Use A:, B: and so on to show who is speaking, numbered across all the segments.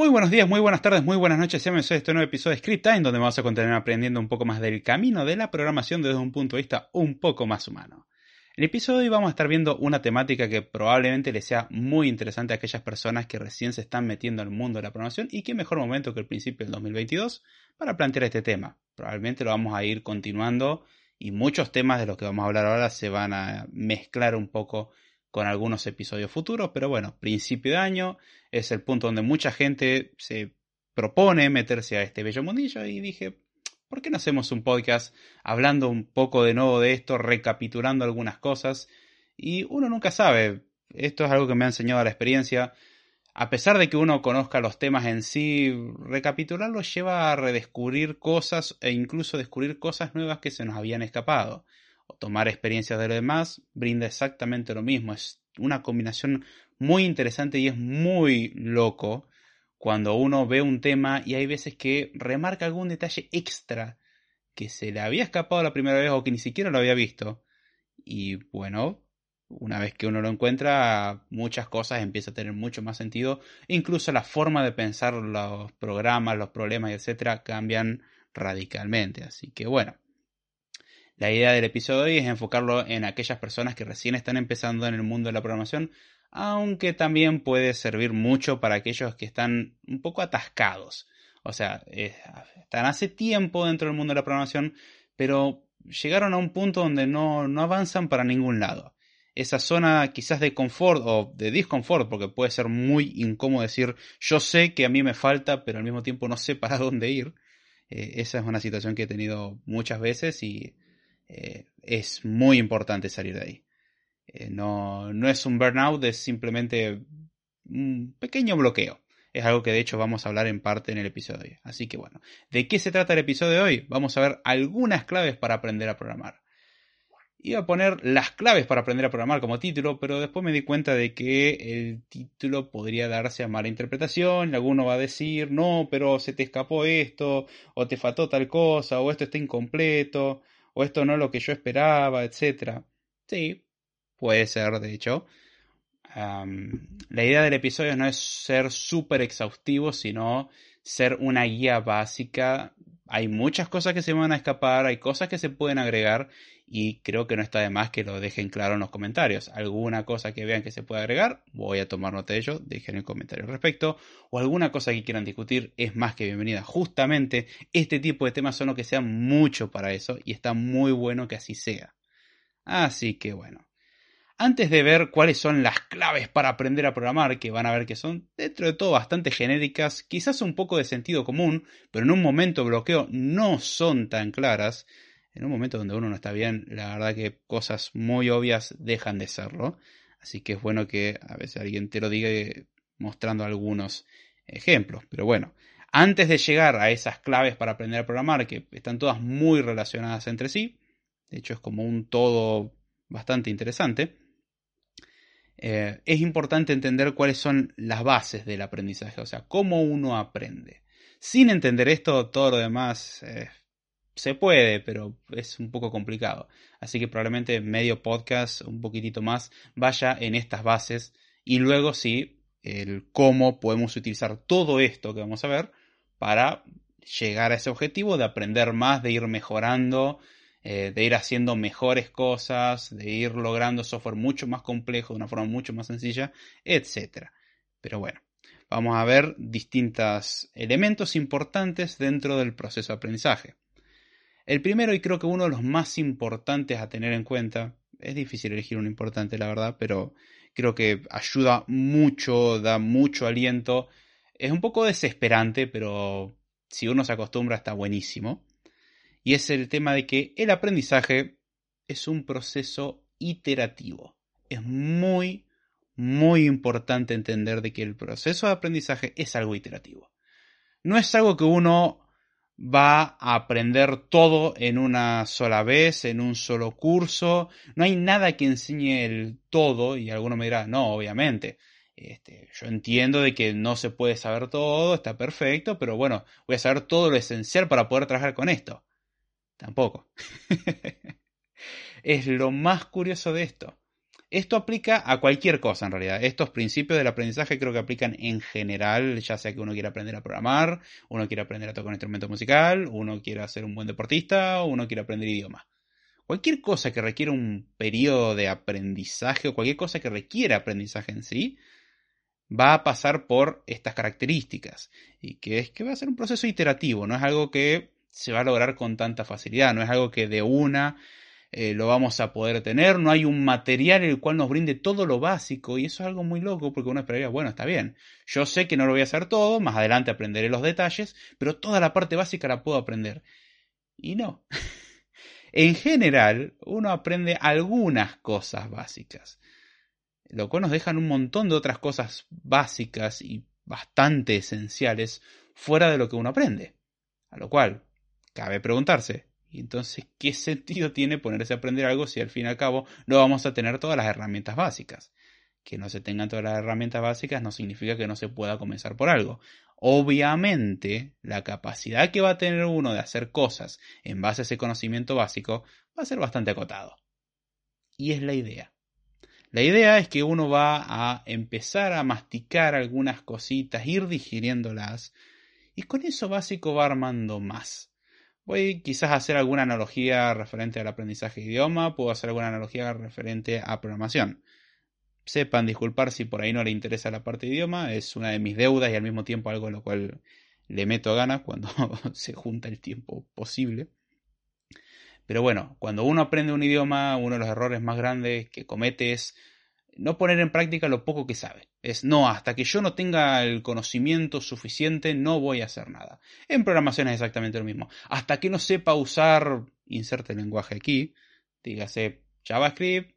A: Muy buenos días, muy buenas tardes, muy buenas noches. Bienvenidos a este nuevo episodio de Script Time, donde vamos a continuar aprendiendo un poco más del camino de la programación desde un punto de vista un poco más humano. En el episodio de hoy vamos a estar viendo una temática que probablemente les sea muy interesante a aquellas personas que recién se están metiendo en el mundo de la programación y qué mejor momento que el principio del 2022 para plantear este tema. Probablemente lo vamos a ir continuando y muchos temas de los que vamos a hablar ahora se van a mezclar un poco con algunos episodios futuros, pero bueno, principio de año es el punto donde mucha gente se propone meterse a este bello mundillo y dije, ¿por qué no hacemos un podcast hablando un poco de nuevo de esto, recapitulando algunas cosas? Y uno nunca sabe, esto es algo que me ha enseñado la experiencia, a pesar de que uno conozca los temas en sí, recapitularlo lleva a redescubrir cosas e incluso descubrir cosas nuevas que se nos habían escapado o tomar experiencias de los demás brinda exactamente lo mismo. Es una combinación muy interesante y es muy loco cuando uno ve un tema y hay veces que remarca algún detalle extra que se le había escapado la primera vez o que ni siquiera lo había visto. Y bueno, una vez que uno lo encuentra, muchas cosas empiezan a tener mucho más sentido. Incluso la forma de pensar los programas, los problemas, etcétera, cambian radicalmente. Así que bueno. La idea del episodio de hoy es enfocarlo en aquellas personas que recién están empezando en el mundo de la programación, aunque también puede servir mucho para aquellos que están un poco atascados. O sea, están hace tiempo dentro del mundo de la programación, pero llegaron a un punto donde no, no avanzan para ningún lado. Esa zona quizás de confort o de disconfort, porque puede ser muy incómodo decir yo sé que a mí me falta, pero al mismo tiempo no sé para dónde ir. Eh, esa es una situación que he tenido muchas veces y eh, es muy importante salir de ahí. Eh, no, no es un burnout, es simplemente un pequeño bloqueo. Es algo que de hecho vamos a hablar en parte en el episodio de hoy. Así que bueno, ¿de qué se trata el episodio de hoy? Vamos a ver algunas claves para aprender a programar. Iba a poner las claves para aprender a programar como título, pero después me di cuenta de que el título podría darse a mala interpretación. Alguno va a decir, no, pero se te escapó esto, o te faltó tal cosa, o esto está incompleto o esto no es lo que yo esperaba, etc. Sí, puede ser, de hecho. la idea del episodio no es ser súper exhaustivo, sino ser una guía básica. Hay muchas cosas que se van a escapar, hay cosas que se pueden agregar y creo que no está de más que lo dejen claro en los comentarios. Alguna cosa que vean que se puede agregar, voy a tomar nota de ello, dejen el comentario al respecto. O alguna cosa que quieran discutir, es más que bienvenida. Justamente este tipo de temas son los que sean mucho para eso y está muy bueno que así sea. Así que bueno. Antes de ver cuáles son las claves para aprender a programar, que van a ver que son dentro de todo bastante genéricas, quizás un poco de sentido común, pero en un momento bloqueo no son tan claras, en un momento donde uno no está bien, la verdad que cosas muy obvias dejan de serlo. Así que es bueno que a veces alguien te lo diga mostrando algunos ejemplos. Pero bueno, antes de llegar a esas claves para aprender a programar, que están todas muy relacionadas entre sí, de hecho es como un todo bastante interesante, eh, es importante entender cuáles son las bases del aprendizaje, o sea, cómo uno aprende. Sin entender esto, todo lo demás es se puede, pero es un poco complicado. Así que probablemente medio podcast, un poquitito más, vaya en estas bases y luego sí, el cómo podemos utilizar todo esto que vamos a ver para llegar a ese objetivo de aprender más, de ir mejorando, eh, de ir haciendo mejores cosas, de ir logrando software mucho más complejo de una forma mucho más sencilla, etc. Pero bueno, vamos a ver distintos elementos importantes dentro del proceso de aprendizaje. El primero, y creo que uno de los más importantes a tener en cuenta, es difícil elegir uno importante, la verdad, pero creo que ayuda mucho, da mucho aliento. Es un poco desesperante, pero si uno se acostumbra está buenísimo. Y es el tema de que el aprendizaje es un proceso iterativo. Es muy, muy importante entender de que el proceso de aprendizaje es algo iterativo. No es algo que uno va a aprender todo en una sola vez, en un solo curso. No hay nada que enseñe el todo y alguno me dirá, no, obviamente. Este, yo entiendo de que no se puede saber todo, está perfecto, pero bueno, voy a saber todo lo esencial para poder trabajar con esto. Tampoco. es lo más curioso de esto. Esto aplica a cualquier cosa en realidad. Estos principios del aprendizaje creo que aplican en general, ya sea que uno quiera aprender a programar, uno quiere aprender a tocar un instrumento musical, uno quiera ser un buen deportista, uno quiere aprender idioma. Cualquier cosa que requiera un periodo de aprendizaje o cualquier cosa que requiera aprendizaje en sí, va a pasar por estas características. Y que es que va a ser un proceso iterativo, no es algo que se va a lograr con tanta facilidad, no es algo que de una eh, lo vamos a poder tener, no hay un material el cual nos brinde todo lo básico y eso es algo muy loco porque uno esperaría, bueno, está bien, yo sé que no lo voy a hacer todo, más adelante aprenderé los detalles, pero toda la parte básica la puedo aprender. Y no. en general, uno aprende algunas cosas básicas, lo cual nos dejan un montón de otras cosas básicas y bastante esenciales fuera de lo que uno aprende. A lo cual, cabe preguntarse, y entonces, ¿qué sentido tiene ponerse a aprender algo si al fin y al cabo no vamos a tener todas las herramientas básicas? Que no se tengan todas las herramientas básicas no significa que no se pueda comenzar por algo. Obviamente, la capacidad que va a tener uno de hacer cosas en base a ese conocimiento básico va a ser bastante acotado. Y es la idea. La idea es que uno va a empezar a masticar algunas cositas, ir digiriéndolas, y con eso básico va armando más Voy quizás hacer alguna analogía referente al aprendizaje de idioma, puedo hacer alguna analogía referente a programación. Sepan disculpar si por ahí no le interesa la parte de idioma, es una de mis deudas y al mismo tiempo algo en lo cual le meto ganas cuando se junta el tiempo posible. Pero bueno, cuando uno aprende un idioma, uno de los errores más grandes que comete es no poner en práctica lo poco que sabe. Es no, hasta que yo no tenga el conocimiento suficiente, no voy a hacer nada. En programación es exactamente lo mismo. Hasta que no sepa usar, inserte el lenguaje aquí, dígase JavaScript,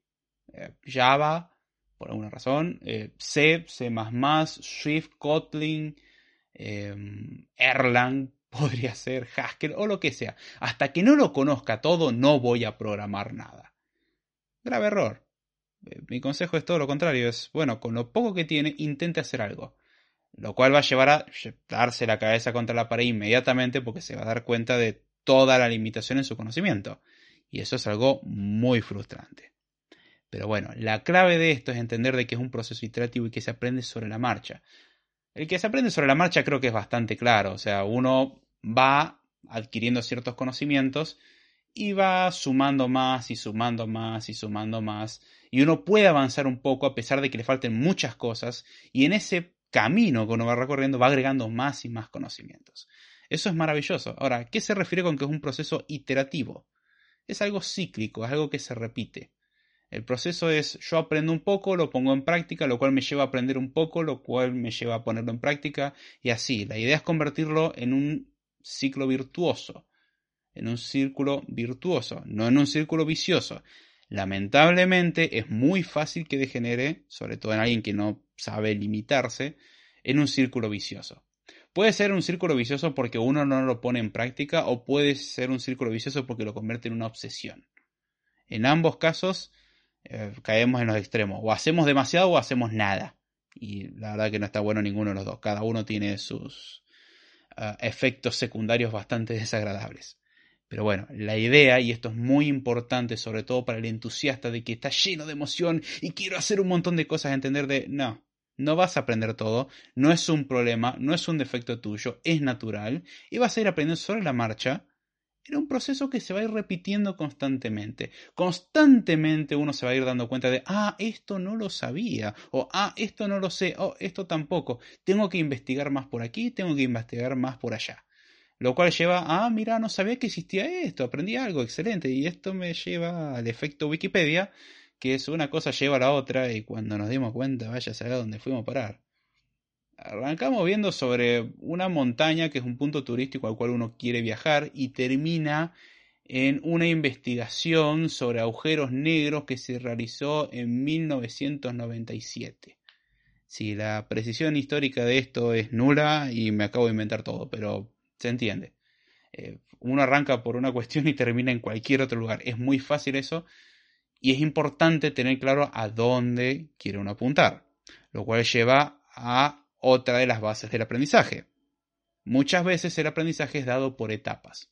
A: eh, Java, por alguna razón, eh, C, C++, Swift, Kotlin, em, Erlang, podría ser Haskell o lo que sea. Hasta que no lo conozca todo, no voy a programar nada. Grave error. Eh, mi consejo es todo lo contrario, es, bueno, con lo poco que tiene, intente hacer algo. Lo cual va a llevar a darse la cabeza contra la pared inmediatamente porque se va a dar cuenta de toda la limitación en su conocimiento. Y eso es algo muy frustrante. Pero bueno, la clave de esto es entender de que es un proceso iterativo y que se aprende sobre la marcha. El que se aprende sobre la marcha creo que es bastante claro. O sea, uno va adquiriendo ciertos conocimientos y va sumando más y sumando más y sumando más y uno puede avanzar un poco a pesar de que le falten muchas cosas y en ese camino que uno va recorriendo va agregando más y más conocimientos. Eso es maravilloso. Ahora, ¿qué se refiere con que es un proceso iterativo? Es algo cíclico, es algo que se repite. El proceso es yo aprendo un poco, lo pongo en práctica, lo cual me lleva a aprender un poco, lo cual me lleva a ponerlo en práctica y así. La idea es convertirlo en un ciclo virtuoso, en un círculo virtuoso, no en un círculo vicioso lamentablemente es muy fácil que degenere, sobre todo en alguien que no sabe limitarse, en un círculo vicioso. Puede ser un círculo vicioso porque uno no lo pone en práctica o puede ser un círculo vicioso porque lo convierte en una obsesión. En ambos casos eh, caemos en los extremos. O hacemos demasiado o hacemos nada. Y la verdad que no está bueno ninguno de los dos. Cada uno tiene sus eh, efectos secundarios bastante desagradables. Pero bueno, la idea, y esto es muy importante, sobre todo para el entusiasta de que está lleno de emoción y quiero hacer un montón de cosas, entender de, no, no vas a aprender todo, no es un problema, no es un defecto tuyo, es natural, y vas a ir aprendiendo sobre la marcha. Era un proceso que se va a ir repitiendo constantemente. Constantemente uno se va a ir dando cuenta de, ah, esto no lo sabía, o ah, esto no lo sé, o esto tampoco. Tengo que investigar más por aquí, tengo que investigar más por allá. Lo cual lleva, ah, mira, no sabía que existía esto, aprendí algo, excelente. Y esto me lleva al efecto Wikipedia, que es una cosa lleva a la otra y cuando nos dimos cuenta, vaya a saber dónde fuimos a parar. Arrancamos viendo sobre una montaña que es un punto turístico al cual uno quiere viajar y termina en una investigación sobre agujeros negros que se realizó en 1997. si la precisión histórica de esto es nula y me acabo de inventar todo, pero se entiende. Eh, uno arranca por una cuestión y termina en cualquier otro lugar. Es muy fácil eso y es importante tener claro a dónde quiere uno apuntar, lo cual lleva a otra de las bases del aprendizaje. Muchas veces el aprendizaje es dado por etapas.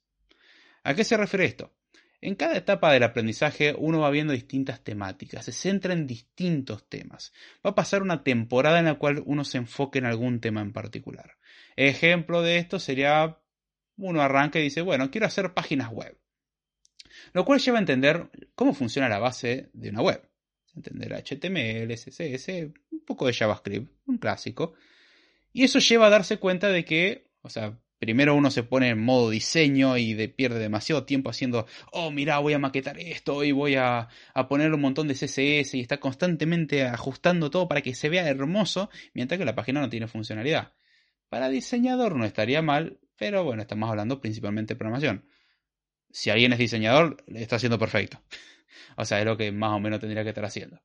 A: ¿A qué se refiere esto? En cada etapa del aprendizaje uno va viendo distintas temáticas, se centra en distintos temas. Va a pasar una temporada en la cual uno se enfoque en algún tema en particular. Ejemplo de esto sería, uno arranca y dice, bueno, quiero hacer páginas web. Lo cual lleva a entender cómo funciona la base de una web. Entender HTML, CSS, un poco de JavaScript, un clásico. Y eso lleva a darse cuenta de que, o sea, primero uno se pone en modo diseño y pierde demasiado tiempo haciendo, oh, mira, voy a maquetar esto y voy a, a, poner un montón de CSS y está constantemente ajustando todo para que se vea hermoso, mientras que la página no tiene funcionalidad. Para diseñador no estaría mal, pero bueno, estamos hablando principalmente de programación. Si alguien es diseñador, está haciendo perfecto. o sea, es lo que más o menos tendría que estar haciendo.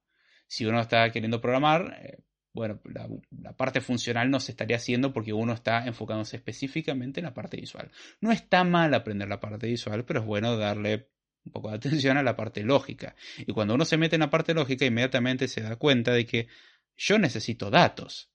A: Si uno está queriendo programar, eh, bueno, la, parte funcional no se estaría haciendo porque uno está enfocándose específicamente en la parte visual. No está mal aprender la parte visual, pero es bueno darle un poco de atención a la parte lógica. Y cuando uno se mete en la parte lógica, inmediatamente se da cuenta de que yo necesito datos.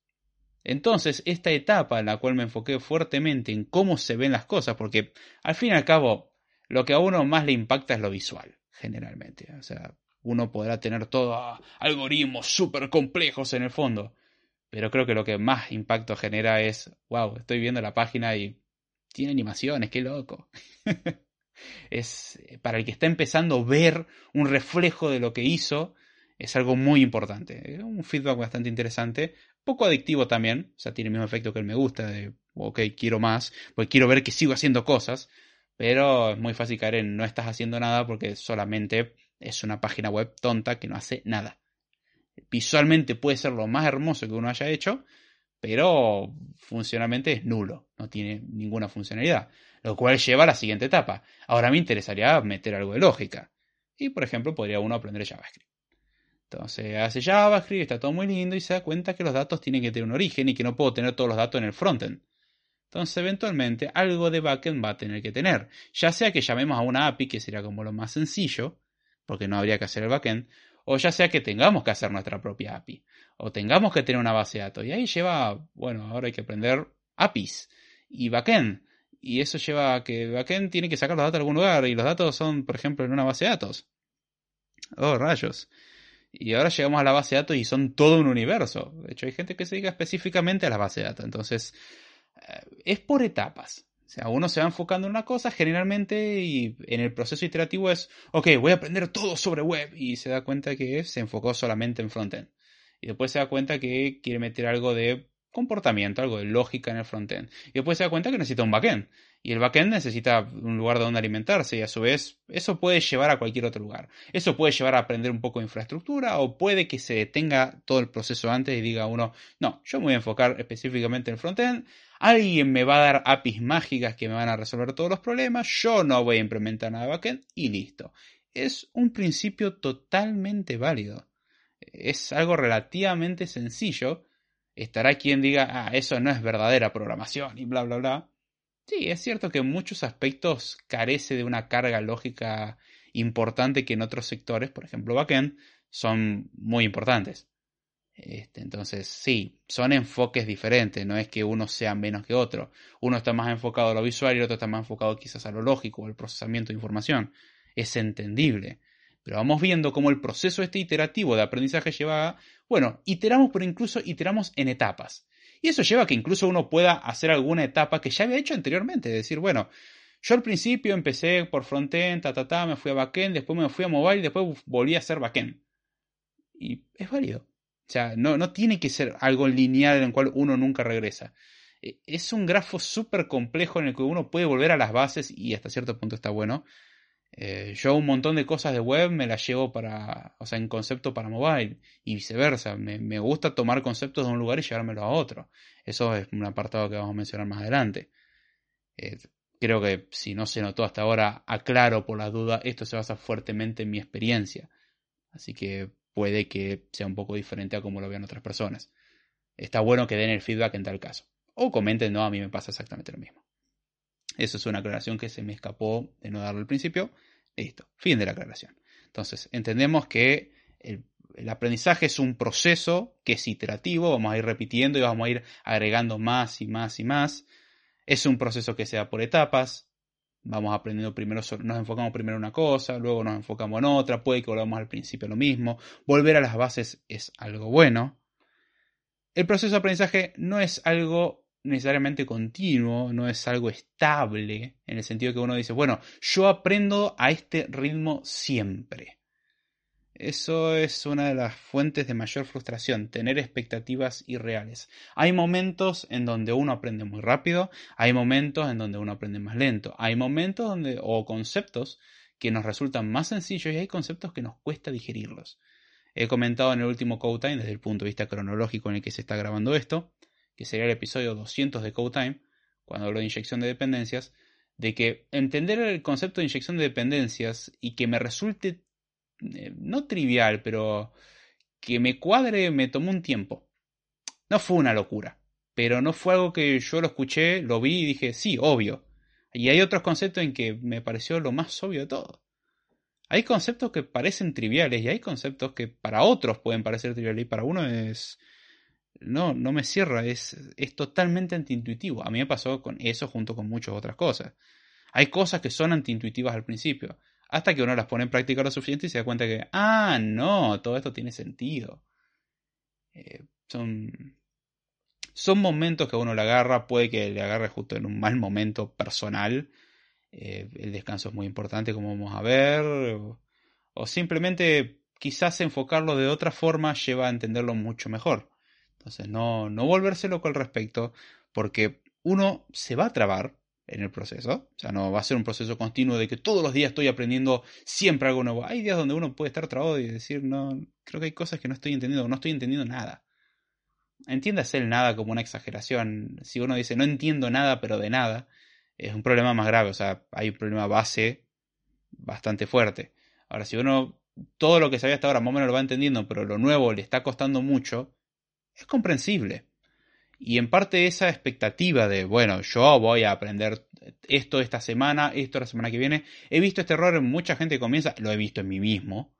A: Entonces, esta etapa en la cual me enfoqué fuertemente en cómo se ven las cosas, porque al fin y al cabo, lo que a uno más le impacta es lo visual, generalmente. O sea, uno podrá tener todos algoritmos súper complejos en el fondo. Pero creo que lo que más impacto genera es, wow, estoy viendo la página y tiene animaciones, qué loco. es para el que está empezando ver un reflejo de lo que hizo, es algo muy importante. Un feedback bastante interesante, poco adictivo también, o sea, tiene el mismo efecto que el me gusta, de, ok, quiero más, porque quiero ver que sigo haciendo cosas, pero es muy fácil caer en no estás haciendo nada porque solamente es una página web tonta que no hace nada. Visualmente puede ser lo más hermoso que uno haya hecho, pero funcionalmente es nulo, no tiene ninguna funcionalidad. Lo cual lleva a la siguiente etapa. Ahora me interesaría meter algo de lógica. Y por ejemplo, podría uno aprender JavaScript. Entonces hace JavaScript, está todo muy lindo y se da cuenta que los datos tienen que tener un origen y que no puedo tener todos los datos en el frontend. Entonces, eventualmente, algo de backend va a tener que tener. Ya sea que llamemos a una API, que sería como lo más sencillo, porque no habría que hacer el backend, o ya sea que tengamos que hacer nuestra propia API, o tengamos que tener una base de datos. Y ahí lleva, bueno, ahora hay que aprender APIs y backend. Y eso lleva a que backend tiene que sacar los datos de algún lugar, y los datos son, por ejemplo, en una base de datos. Oh, rayos. Y ahora llegamos a la base de datos y son todo un universo. De hecho, hay gente que se dedica específicamente a la base de datos. Entonces, eh, es por etapas. O sea, uno se va enfocando en una cosa generalmente y en el proceso iterativo es, ok, voy a aprender todo sobre web y se da cuenta que se enfocó solamente en frontend. Y después se da cuenta que quiere meter algo de comportamiento, algo de lógica en el frontend. Y después se da cuenta que necesita un backend. Y el backend necesita un lugar donde alimentarse y a su vez eso puede llevar a cualquier otro lugar. Eso puede llevar a aprender un poco de infraestructura o puede que se detenga todo el proceso antes y diga uno, no, yo me voy a enfocar específicamente en el frontend Alguien me va a dar APIs mágicas que me van a resolver todos los problemas. Yo no voy a implementar nada de backend y listo. Es un principio totalmente válido. Es algo relativamente sencillo. Estará quien diga, ah, eso no es verdadera programación y bla, bla, bla. Sí, es cierto que en muchos aspectos carece de una carga lógica importante que en otros sectores, por ejemplo backend, son muy importantes. Este, entonces, sí, son enfoques diferentes, no es que uno sea menos que otro. Uno está más enfocado a lo visual y el otro está más enfocado quizás a lo lógico, al procesamiento de información. Es entendible. Pero vamos viendo cómo el proceso este iterativo de aprendizaje lleva bueno, iteramos, pero incluso iteramos en etapas. Y eso lleva a que incluso uno pueda hacer alguna etapa que ya había hecho anteriormente. Es decir, bueno, yo al principio empecé por frontend, ta, ta, ta, me fui a backend, después me fui a mobile y después volví a hacer backend. Y es válido. O sea, no, no tiene que ser algo lineal en el cual uno nunca regresa. E, es un grafo súper complejo en el que uno puede volver a las bases y hasta cierto punto está bueno. Eh, yo un montón de cosas de web me las llevo para, o sea, en concepto para mobile y viceversa. Me, gusta tomar conceptos de un lugar y llevármelo a otro. Eso es un apartado que vamos a mencionar más adelante. Eh, creo que si no se notó hasta ahora, aclaro por la duda, esto se basa fuertemente en mi experiencia. Así que puede que sea un poco diferente a como lo vean otras personas. está bueno que den el feedback en tal caso. O comenten, no, a mí me pasa exactamente lo mismo. Eso es una aclaración que se me escapó de no darle al principio. Listo, fin de la aclaración. Entonces, entendemos que el, el, aprendizaje es un proceso que es iterativo, vamos a ir repitiendo y vamos a ir agregando más y más y más. Es un proceso que se da por etapas. Vamos aprendiendo primero, nos enfocamos primero en una cosa, luego nos enfocamos en otra, puede que volvamos al principio lo mismo. Volver a las bases es algo bueno. El proceso de aprendizaje no es algo necesariamente continuo, no es algo estable, en el sentido que uno dice, bueno, yo aprendo a este ritmo siempre. Eso es una de las fuentes de mayor frustración, tener expectativas irreales. Hay momentos en donde uno aprende muy rápido, hay momentos en donde uno aprende más lento, hay momentos donde, o conceptos que nos resultan más sencillos y hay conceptos que nos cuesta digerirlos. He comentado en el último Code Time, desde el punto de vista cronológico en el que se está grabando esto, que sería el episodio 200 de Code Time, cuando hablo de inyección de dependencias, de que entender el concepto de inyección de dependencias y que me resulte eh, no trivial, pero que me cuadre me tomó un tiempo. No fue una locura, pero no fue algo que yo lo escuché, lo vi y dije, sí, obvio. Y hay otros conceptos en que me pareció lo más obvio de todo. Hay conceptos que parecen triviales y hay conceptos que para otros pueden parecer triviales y para uno es... No, no me cierra, es, es totalmente antiintuitivo. A mí me pasó con eso junto con muchas otras cosas. Hay cosas que son antiintuitivas al principio, hasta que uno las pone en práctica lo suficiente y se da cuenta que, ah, no, todo esto tiene sentido. Eh, son, son momentos que uno le agarra, puede que le agarre justo en un mal momento personal, eh, el descanso es muy importante, como vamos a ver, o, simplemente quizás enfocarlo de otra forma lleva a entenderlo mucho mejor. Entonces, no, no volverse loco al respecto, porque uno se va a trabar en el proceso, o sea, no va a ser un proceso continuo de que todos los días estoy aprendiendo siempre algo nuevo. Hay días donde uno puede estar trabado y decir, no, creo que hay cosas que no estoy entendiendo, no estoy entendiendo nada. Entiéndase el nada como una exageración. Si uno dice, no entiendo nada, pero de nada, es un problema más grave, o sea, hay un problema base bastante fuerte. Ahora, si uno todo lo que sabía hasta ahora más o menos lo va entendiendo, pero lo nuevo le está costando mucho, es comprensible. Y en parte esa expectativa de, bueno, yo voy a aprender esto esta semana, esto la semana que viene, he visto este error en mucha gente que comienza, lo he visto en mí mismo,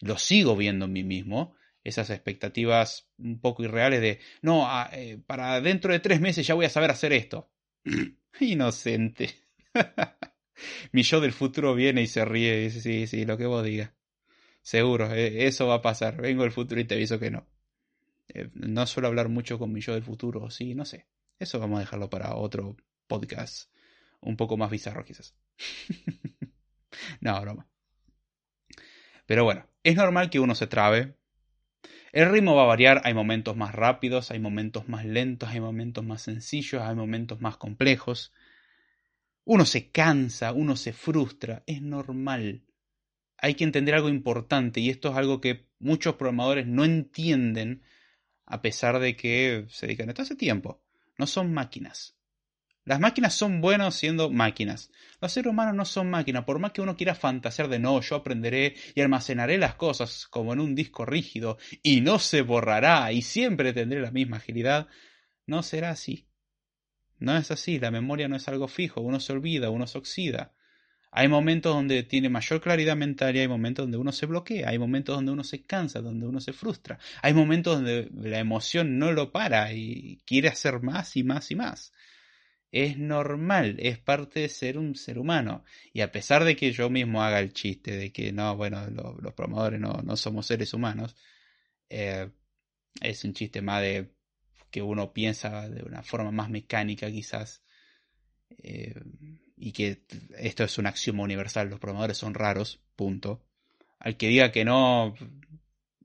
A: lo sigo viendo en mí mismo, esas expectativas un poco irreales de, no, eh, para dentro de tres meses ya voy a saber hacer esto. Inocente. Mi yo del futuro viene y se ríe dice, sí, sí, lo que vos digas. Seguro, eh, eso va a pasar. Vengo del futuro y te aviso que no. Eh, no suelo hablar mucho con mi yo del futuro, sí, no sé. Eso vamos a dejarlo para otro podcast. Un poco más bizarro quizás. no, broma. Pero bueno, es normal que uno se trabe. El ritmo va a variar, hay momentos más rápidos, hay momentos más lentos, hay momentos más sencillos, hay momentos más complejos. Uno se cansa, uno se frustra, es normal. Hay que entender algo importante y esto es algo que muchos programadores no entienden a pesar de que se dedican esto hace tiempo. No son máquinas. Las máquinas son buenas siendo máquinas. Los seres humanos no son máquinas. Por más que uno quiera fantasear de no, yo aprenderé y almacenaré las cosas como en un disco rígido y no se borrará y siempre tendré la misma agilidad, no será así. No es así, la memoria no es algo fijo, uno se olvida, uno se oxida. Hay momentos donde tiene mayor claridad mental y hay momentos donde uno se bloquea, hay momentos donde uno se cansa, donde uno se frustra, hay momentos donde la emoción no lo para y quiere hacer más y más y más es normal, es parte de ser un ser humano. Y a pesar de que yo mismo haga el chiste de que no, bueno, los promotores no, somos seres humanos, eh, es un chiste más de que uno piensa de una forma más mecánica quizás. Eh, y que esto es un axioma universal, los programadores son raros, punto. Al que diga que no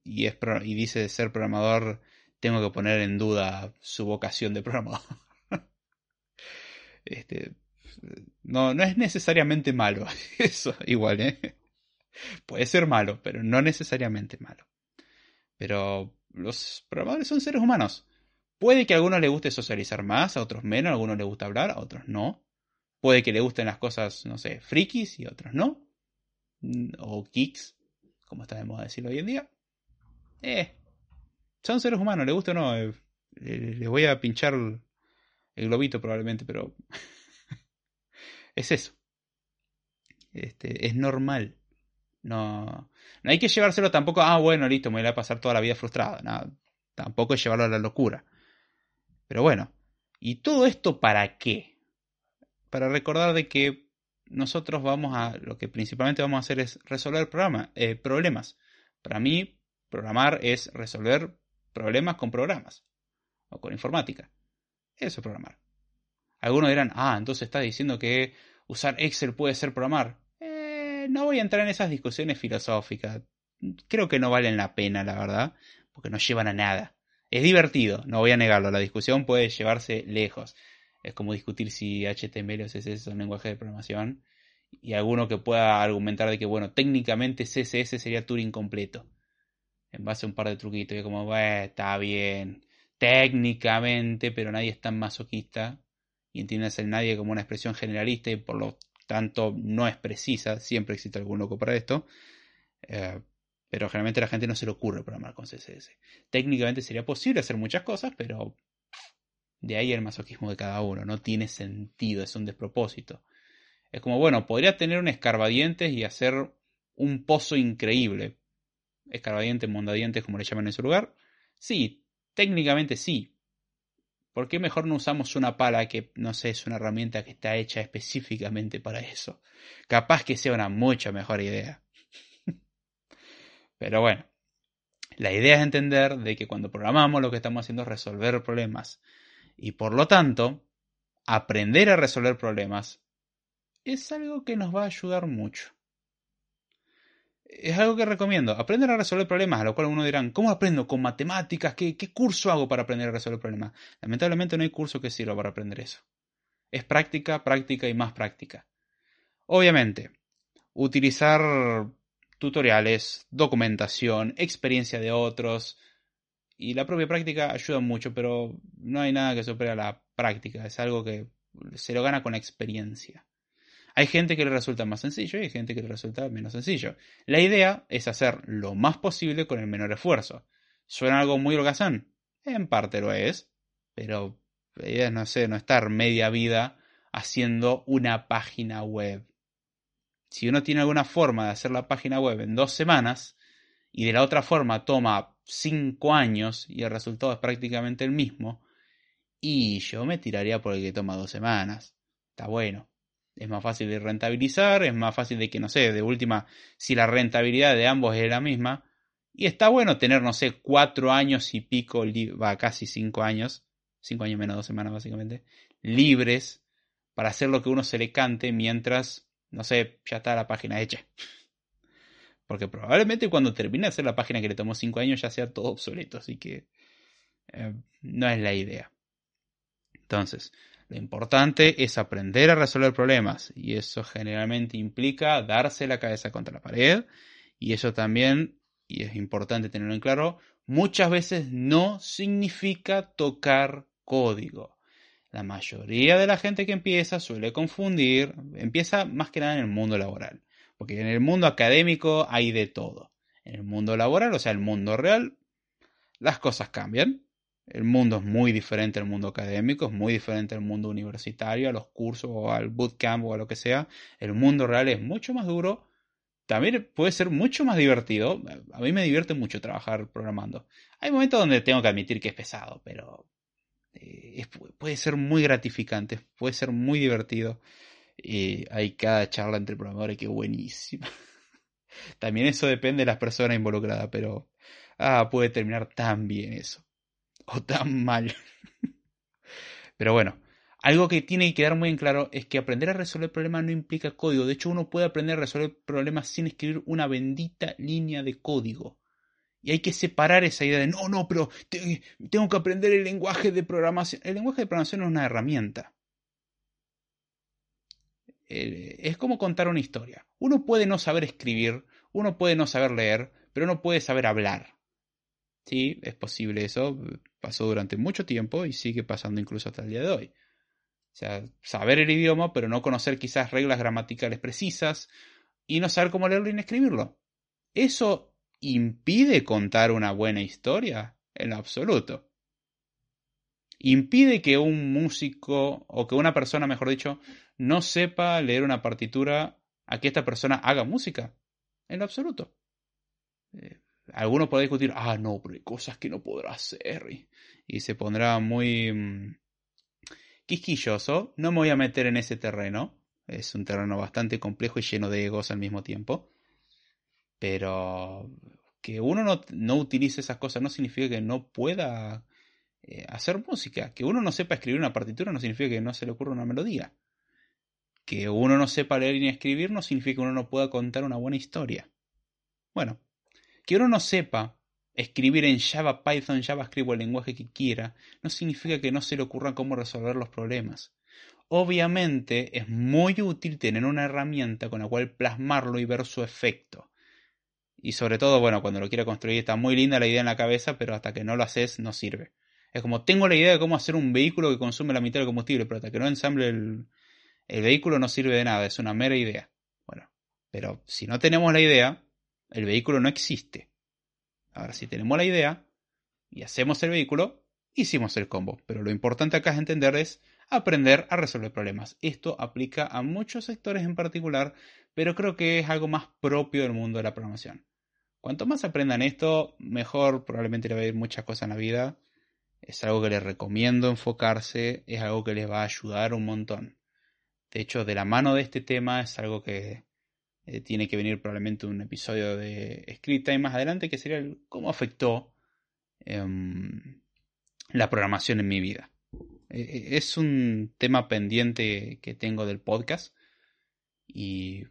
A: y, es, y dice ser programador, tengo que poner en duda su vocación de programador. Este, no, no es necesariamente malo. Eso, igual, ¿eh? Puede ser malo, pero no necesariamente malo. Pero los programadores son seres humanos. Puede que a algunos les guste socializar más, a otros menos, a algunos les gusta hablar, a otros no. Puede que les gusten las cosas, no sé, frikis y otros no. O geeks, como está de moda decirlo hoy en día. Eh, son seres humanos, les gusta o no. Eh, Les voy a pinchar el, globito probablemente, pero es eso. Este, es normal. No, no hay que llevárselo tampoco, ah, bueno, listo, me voy a pasar toda la vida frustrado. No, tampoco es llevarlo a la locura. Pero bueno, ¿y todo esto para qué? Para recordar de que nosotros vamos a, lo que principalmente vamos a hacer es resolver eh, problemas. Para mí, programar es resolver problemas con programas o con informática. Eso es programar. Algunos dirán, ah, entonces está diciendo que usar Excel puede ser programar. Eh, no voy a entrar en esas discusiones filosóficas. Creo que no valen la pena, la verdad, porque no llevan a nada. Es divertido, no voy a negarlo, la discusión puede llevarse lejos. Es como discutir si HTML o CSS son lenguajes de programación. Y alguno que pueda argumentar de que, bueno, técnicamente CSS sería Turing completo. En base a un par de truquitos. Y como, bueno, está bien. Técnicamente, pero nadie es tan masoquista. Y entiendes el nadie como una expresión generalista y por lo tanto no es precisa. Siempre existe algún loco para esto. Eh, pero generalmente a la gente no se le ocurre programar con CSS. Técnicamente sería posible hacer muchas cosas, pero de ahí el masoquismo de cada uno. No tiene sentido, es un despropósito. Es como, bueno, podría tener un escarbadientes y hacer un pozo increíble. Escarbadientes, mondadientes, como le llaman en su lugar. Sí, técnicamente sí. ¿Por qué mejor no usamos una pala que, no sé, es una herramienta que está hecha específicamente para eso? Capaz que sea una mucha mejor idea. Pero bueno, la idea es entender de que cuando programamos lo que estamos haciendo es resolver problemas y por lo tanto, aprender a resolver problemas es algo que nos va a ayudar mucho. Es algo que recomiendo. Aprender a resolver problemas, a lo cual uno dirán, ¿cómo aprendo? ¿Con matemáticas? ¿Qué, ¿Qué curso hago para aprender a resolver problemas? Lamentablemente no hay curso que sirva para aprender eso. Es práctica, práctica y más práctica. Obviamente, utilizar tutoriales, documentación, experiencia de otros, y la propia práctica ayuda mucho, pero no hay nada que supere a la práctica. Es algo que se lo gana con la experiencia. Hay gente que le resulta más sencillo y hay gente que le resulta menos sencillo. La idea es hacer lo más posible con el menor esfuerzo. ¿Suena algo muy holgazán? En parte lo es, pero la idea es, no sé, no estar media vida haciendo una página web. Si uno tiene alguna forma de hacer la página web en dos semanas y de la otra forma toma cinco años y el resultado es prácticamente el mismo, y yo me tiraría por el que toma dos semanas. Está bueno. Es más fácil de rentabilizar, es más fácil de que, no sé, de última, si la rentabilidad de ambos es la misma. Y está bueno tener, no sé, cuatro años y pico, va, casi cinco años, cinco años menos dos semanas básicamente, libres para hacer lo que uno se le cante mientras, no sé, ya está la página hecha. Porque probablemente cuando termine de hacer la página que le tomó 5 años ya sea todo obsoleto. Así que eh, no es la idea. Entonces, lo importante es aprender a resolver problemas. Y eso generalmente implica darse la cabeza contra la pared. Y eso también, y es importante tenerlo en claro, muchas veces no significa tocar código. La mayoría de la gente que empieza suele confundir, empieza más que nada en el mundo laboral. Porque en el mundo académico hay de todo. En el mundo laboral, o sea, el mundo real, las cosas cambian. El mundo es muy diferente al mundo académico, es muy diferente al mundo universitario, a los cursos o al bootcamp o a lo que sea. El mundo real es mucho más duro. También puede ser mucho más divertido. A mí me divierte mucho trabajar programando. Hay momentos donde tengo que admitir que es pesado, pero eh, puede ser muy gratificante, puede ser muy divertido. Y hay cada charla entre programadores que buenísima. También eso depende de las personas involucradas, pero ah, puede terminar tan bien eso. O tan mal. pero bueno, algo que tiene que quedar muy en claro es que aprender a resolver problemas no implica código. De hecho, uno puede aprender a resolver problemas sin escribir una bendita línea de código. Y hay que separar esa idea de no, no, pero tengo que aprender el lenguaje de programación. El lenguaje de programación es una herramienta. Eh, es como contar una historia. Uno puede no saber escribir, uno puede no saber leer, pero uno puede saber hablar. Sí, es posible eso. Pasó durante mucho tiempo y sigue pasando incluso hasta el día de hoy. O sea, saber el idioma, pero no conocer quizás reglas gramaticales precisas y no saber cómo leerlo y escribirlo. ¿Eso impide contar una buena historia? En absoluto. impide que un músico o que una persona, mejor dicho, no sepa leer una partitura a que esta persona haga música. En lo absoluto. Eh, algunos pueden discutir, ah, no, pero hay cosas que no podrá hacer. Y, se pondrá muy mm, quisquilloso. No me voy a meter en ese terreno. Es un terreno bastante complejo y lleno de egos al mismo tiempo. Pero que uno no, utilice esas cosas no significa que no pueda eh, hacer música. Que uno no sepa escribir una partitura no significa que no se le ocurra una melodía. Que uno no sepa leer ni escribir no significa que uno no pueda contar una buena historia. Bueno, que uno no sepa escribir en Java, Python, JavaScript o el lenguaje que quiera, no significa que no se le ocurra cómo resolver los problemas. Obviamente es muy útil tener una herramienta con la cual plasmarlo y ver su efecto. Y sobre todo, bueno, cuando lo quiera construir está muy linda la idea en la cabeza, pero hasta que no lo haces no sirve. Es como, tengo la idea de cómo hacer un vehículo que consume la mitad del combustible, pero hasta que no ensamble el, el vehículo no sirve de nada, es una mera idea. Bueno, pero si no tenemos la idea, el vehículo no existe. Ahora, si tenemos la idea y hacemos el vehículo, hicimos el combo. Pero lo importante acá es entender es aprender a resolver problemas. Esto aplica a muchos sectores en particular, pero creo que es algo más propio del mundo de la programación. Cuanto más aprendan esto, mejor probablemente les va a ir muchas cosas en la vida. Es algo que les recomiendo enfocarse, es algo que les va a ayudar un montón. De hecho, de la mano de este tema es algo que eh, tiene que venir probablemente un episodio de Script Time más adelante que sería el, cómo afectó em, la programación en mi vida. E, e, es un tema pendiente que tengo del podcast y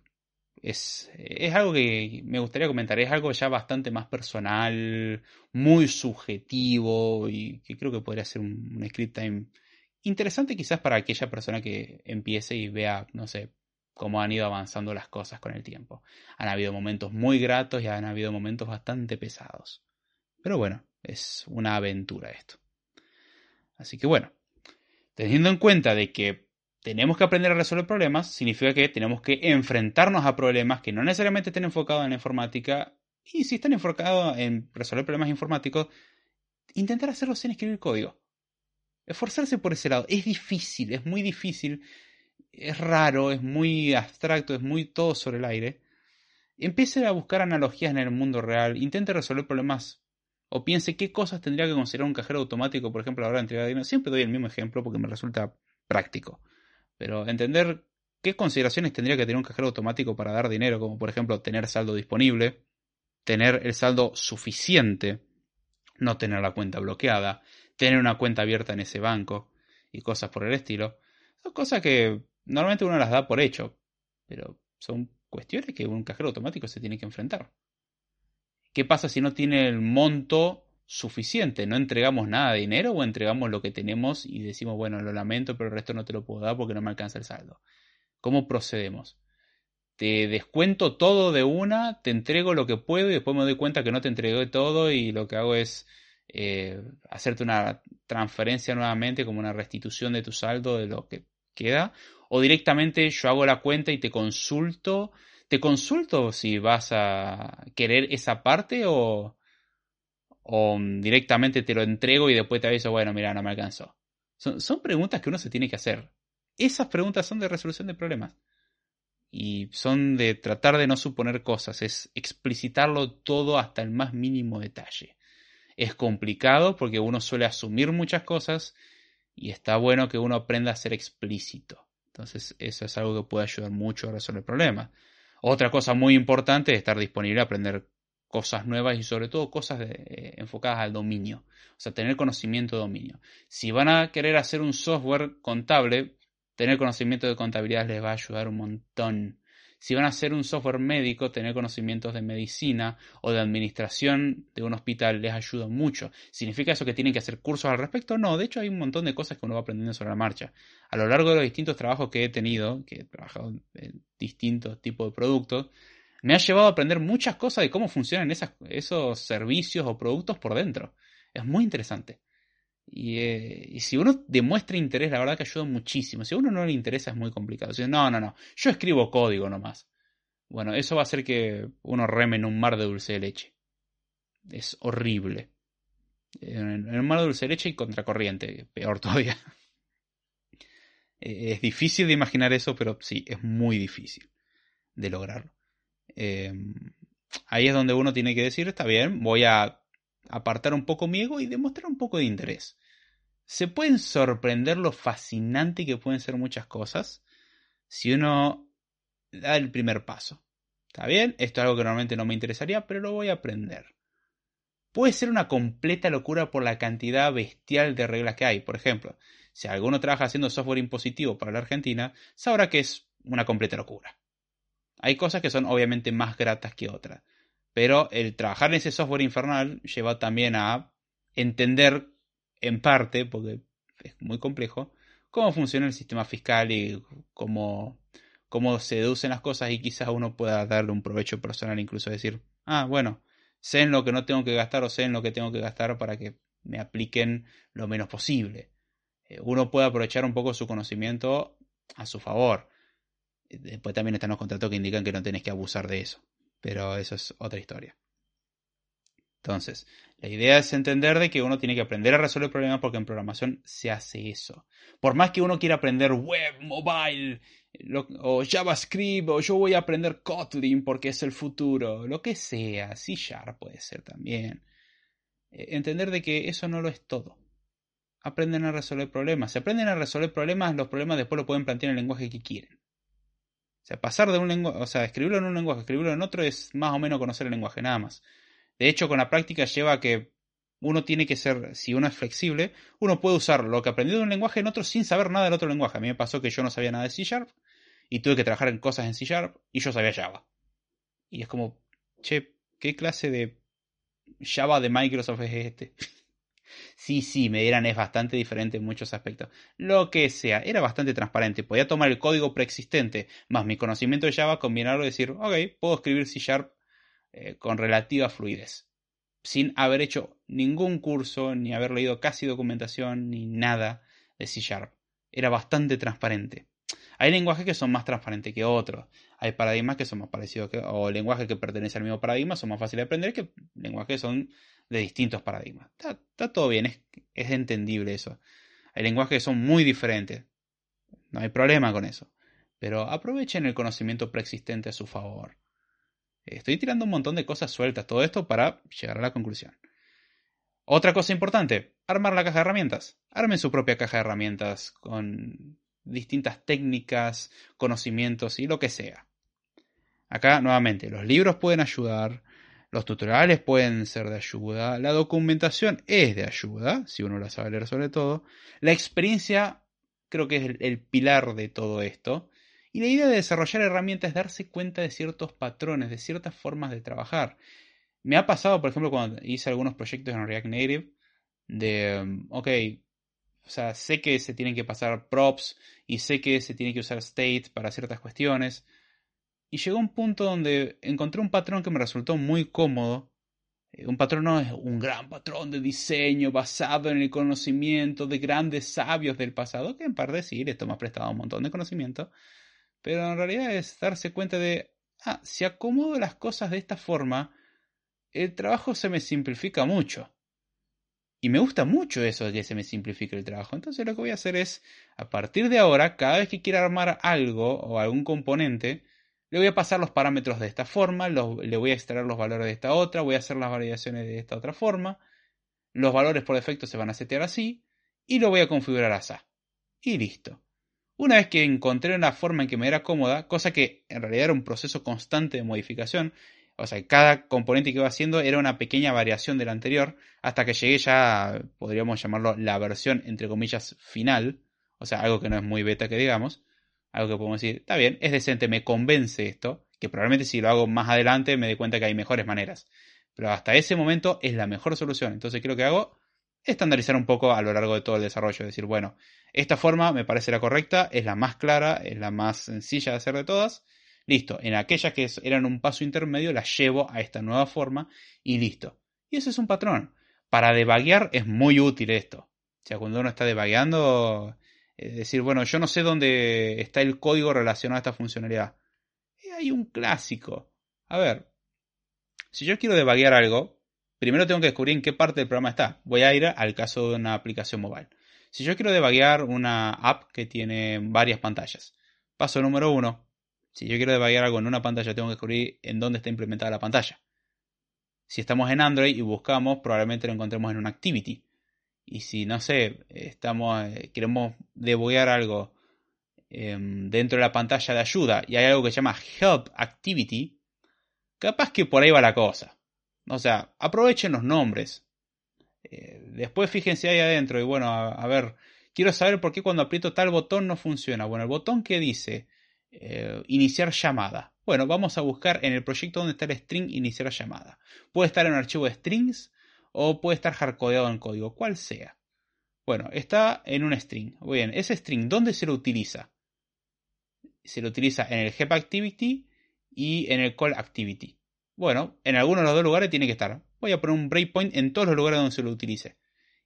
A: es, algo que me gustaría comentar, es algo ya bastante más personal, muy subjetivo y que creo que podría ser un, un script time interesante quizás para aquella persona que empiece y vea, no sé, cómo han ido avanzando las cosas con el tiempo. Han habido momentos muy gratos y han habido momentos bastante pesados. Pero bueno, es una aventura esto. Así que bueno, teniendo en cuenta de que tenemos que aprender a resolver problemas, significa que tenemos que enfrentarnos a problemas que no necesariamente estén enfocados en la informática y si están enfocados en resolver problemas informáticos, intentar hacerlo sin escribir código. Esforzarse por ese lado. Es difícil, es muy difícil es raro, es muy abstracto, es muy todo sobre el aire, empiece a buscar analogías en el mundo real, intente resolver problemas o piense qué cosas tendría que considerar un cajero automático, por ejemplo, a la hora de entregar dinero. Siempre doy el mismo ejemplo porque me resulta práctico. Pero entender qué consideraciones tendría que tener un cajero automático para dar dinero, como por ejemplo tener saldo disponible, tener el saldo suficiente, no tener la cuenta bloqueada, tener una cuenta abierta en ese banco y cosas por el estilo. Son cosas que Normalmente uno las da por hecho, pero son cuestiones que un cajero automático se tiene que enfrentar. ¿Qué pasa si no tiene el monto suficiente? ¿No entregamos nada de dinero o entregamos lo que tenemos y decimos, bueno, lo lamento, pero el resto no te lo puedo dar porque no me alcanza el saldo? ¿Cómo procedemos? Te descuento todo de una, te entrego lo que puedo y después me doy cuenta que no te entregué todo y lo que hago es eh, hacerte una transferencia nuevamente como una restitución de tu saldo de lo que queda o directamente yo hago la cuenta y te consulto. Te consulto si vas a querer esa parte o, o directamente te lo entrego y después te aviso, bueno, mira, no me alcanzó. Son, son preguntas que uno se tiene que hacer. Esas preguntas son de resolución de problemas. Y son de tratar de no suponer cosas, es explicitarlo todo hasta el más mínimo detalle. Es complicado porque uno suele asumir muchas cosas y está bueno que uno aprenda a ser explícito. Entonces, eso es algo que puede ayudar mucho a resolver problemas. Otra cosa muy importante es estar disponible a aprender cosas nuevas y sobre todo cosas eh, enfocadas al dominio. O sea, tener conocimiento de dominio. Si van a querer hacer un software contable, tener conocimiento de contabilidad les va a ayudar un montón. Si van a hacer un software médico, tener conocimientos de medicina o de administración de un hospital les ayuda mucho. ¿Significa eso que tienen que hacer cursos al respecto? No, de hecho hay un montón de cosas que uno va aprendiendo sobre la marcha. A lo largo de los distintos trabajos que he tenido, que he trabajado en distintos tipos de productos, me ha llevado a aprender muchas cosas de cómo funcionan esos servicios o productos por dentro. Es muy interesante. Eh, y, si uno demuestra interés, la verdad que ayuda muchísimo. Si a uno no le interesa es muy complicado. Si, no, no, no, yo escribo código nomás. Bueno, eso va a hacer que uno reme en un mar de dulce de leche. Es horrible. En, un mar de dulce leche y contracorriente, peor todavía. es difícil de imaginar eso, pero sí, es muy difícil de lograrlo. Em, ahí es donde uno tiene que decir, está bien, voy a apartar un poco mi ego y demostrar un poco de interés. Se pueden sorprender lo fascinante que pueden ser muchas cosas si uno da el primer paso. Está bien, esto es algo que normalmente no me interesaría, pero lo voy a aprender. Puede ser una completa locura por la cantidad bestial de reglas que hay. Por ejemplo, si alguno trabaja haciendo software impositivo para la Argentina, sabrá que es una completa locura. Hay cosas que son obviamente más gratas que otras. Pero el trabajar en ese software infernal lleva también a entender en parte, porque es muy complejo, cómo funciona el sistema fiscal y cómo, cómo se deducen las cosas y quizás uno pueda darle un provecho personal, incluso decir, ah, bueno, sé en lo que no tengo que gastar o sé en lo que tengo que gastar para que me apliquen lo menos posible. Eh, uno puede aprovechar un poco su conocimiento a su favor. Después también están los contratos que indican que no tenés que abusar de eso. Pero eso es otra historia. Entonces, la idea es entender de que uno tiene que aprender a resolver problemas porque en programación se hace eso. Por más que uno quiera aprender web, mobile, o JavaScript, o yo voy a aprender Kotlin porque es el futuro, lo que sea, C Sharp puede ser también. Eh, entender de que eso no lo es todo. Aprenden a resolver problemas. Si aprenden a resolver problemas, los problemas después lo pueden plantear en el lenguaje que quieren. O sea, pasar de un lenguaje, o sea, escribirlo en un lenguaje, escribirlo en otro es más o menos conocer el lenguaje, nada más. De hecho, con la práctica lleva a que uno tiene que ser, si uno es flexible, uno puede usar lo que aprendió de un lenguaje en otro sin saber nada del otro lenguaje. A mí me pasó que yo no sabía nada de C Sharp y tuve que trabajar en cosas en C Sharp y yo sabía Java. Y es como, che, ¿qué clase de Java de Microsoft es este? Sí, sí, me dieran es bastante diferente en muchos aspectos. Lo que sea, era bastante transparente. Podía tomar el código preexistente más mi conocimiento de Java, combinarlo y decir, ok, puedo escribir C Sharp eh, con relativa fluidez. Sin haber hecho ningún curso, ni haber leído casi documentación, ni nada de C Sharp. Era bastante transparente. Hay lenguajes que son más transparentes que otros. Hay paradigmas que son más parecidos que, o lenguajes que pertenecen al mismo paradigma son más fáciles de aprender que lenguajes que son de distintos paradigmas. Está, todo bien, es, es, entendible eso. Hay lenguajes que son muy diferentes. No hay problema con eso. Pero aprovechen el conocimiento preexistente a su favor. Estoy tirando un montón de cosas sueltas, todo esto para llegar a la conclusión. Otra cosa importante, armar la caja de herramientas. Armen su propia caja de herramientas con distintas técnicas, conocimientos y lo que sea. Acá, nuevamente, los libros pueden ayudar, los tutoriales pueden ser de ayuda, la documentación es de ayuda, si uno la sabe leer sobre todo. La experiencia creo que es el, pilar de todo esto. Y la idea de desarrollar herramientas es darse cuenta de ciertos patrones, de ciertas formas de trabajar. Me ha pasado, por ejemplo, cuando hice algunos proyectos en React Native, de, um, ok, o sea, sé que se tienen que pasar props y sé que se tiene que usar state para ciertas cuestiones, y llegó un punto donde encontré un patrón que me resultó muy cómodo. Eh, un patrón no es un gran patrón de diseño basado en el conocimiento de grandes sabios del pasado, que en parte sí, les toma prestado un montón de conocimiento, pero en realidad es darse cuenta de, ah, si acomodo las cosas de esta forma, el trabajo se me simplifica mucho. Y me gusta mucho eso de que se me simplifique el trabajo. Entonces lo que voy a hacer es, a partir de ahora, cada vez que quiera armar algo o algún componente, le voy a pasar los parámetros de esta forma, le voy a extraer los valores de esta otra, voy a hacer las variaciones de esta otra forma, los valores por defecto se van a setear así, y lo voy a configurar así. Y listo. Una vez que encontré una forma en que me era cómoda, cosa que en realidad era un proceso constante de modificación, o sea, cada componente que iba haciendo era una pequeña variación del anterior, hasta que llegué ya, podríamos llamarlo la versión, entre comillas, final, o sea, algo que no es muy beta que digamos, algo que podemos decir, está bien, es decente, me convence esto, que probablemente si lo hago más adelante me dé cuenta que hay mejores maneras. Pero hasta ese momento es la mejor solución. Entonces, ¿qué es lo que hago? Estandarizar un poco a lo largo de todo el desarrollo. Decir, bueno, esta forma me parece la correcta, es la más clara, es la más sencilla de hacer de todas. Listo, en aquellas que eran un paso intermedio las llevo a esta nueva forma y listo. Y ese es un patrón. Para debaguear es muy útil esto. O sea, cuando uno está debagueando, es decir, bueno, yo no sé dónde está el código relacionado a esta funcionalidad. hay un clásico. A ver, si yo quiero debaguear algo, primero tengo que descubrir en qué parte del programa está. Voy a ir al caso de una aplicación mobile. Si yo quiero debaguear una app que tiene varias pantallas, paso número uno, si yo quiero debaguear algo en una pantalla, tengo que descubrir en dónde está implementada la pantalla. Si estamos en Android y buscamos, probablemente lo encontremos en una activity. Y si, no sé, estamos, eh, queremos debuguear algo em, dentro de la pantalla de ayuda y hay algo que se llama Help Activity, capaz que por ahí va la cosa. O sea, aprovechen los nombres. Eh, después fíjense ahí adentro y bueno, a, ver, quiero saber por qué cuando aprieto tal botón no funciona. Bueno, el botón que dice eh, iniciar llamada. Bueno, vamos a buscar en el proyecto donde está el string iniciar llamada. Puede estar en un archivo de strings o puede estar hardcodeado en código, cual sea. Bueno, está en un string. Bien, ese string, ¿dónde se lo utiliza? Se lo utiliza en el Help activity y en el call activity. Bueno, en alguno de los dos lugares tiene que estar. Voy a poner un breakpoint en todos los lugares donde se lo utilice.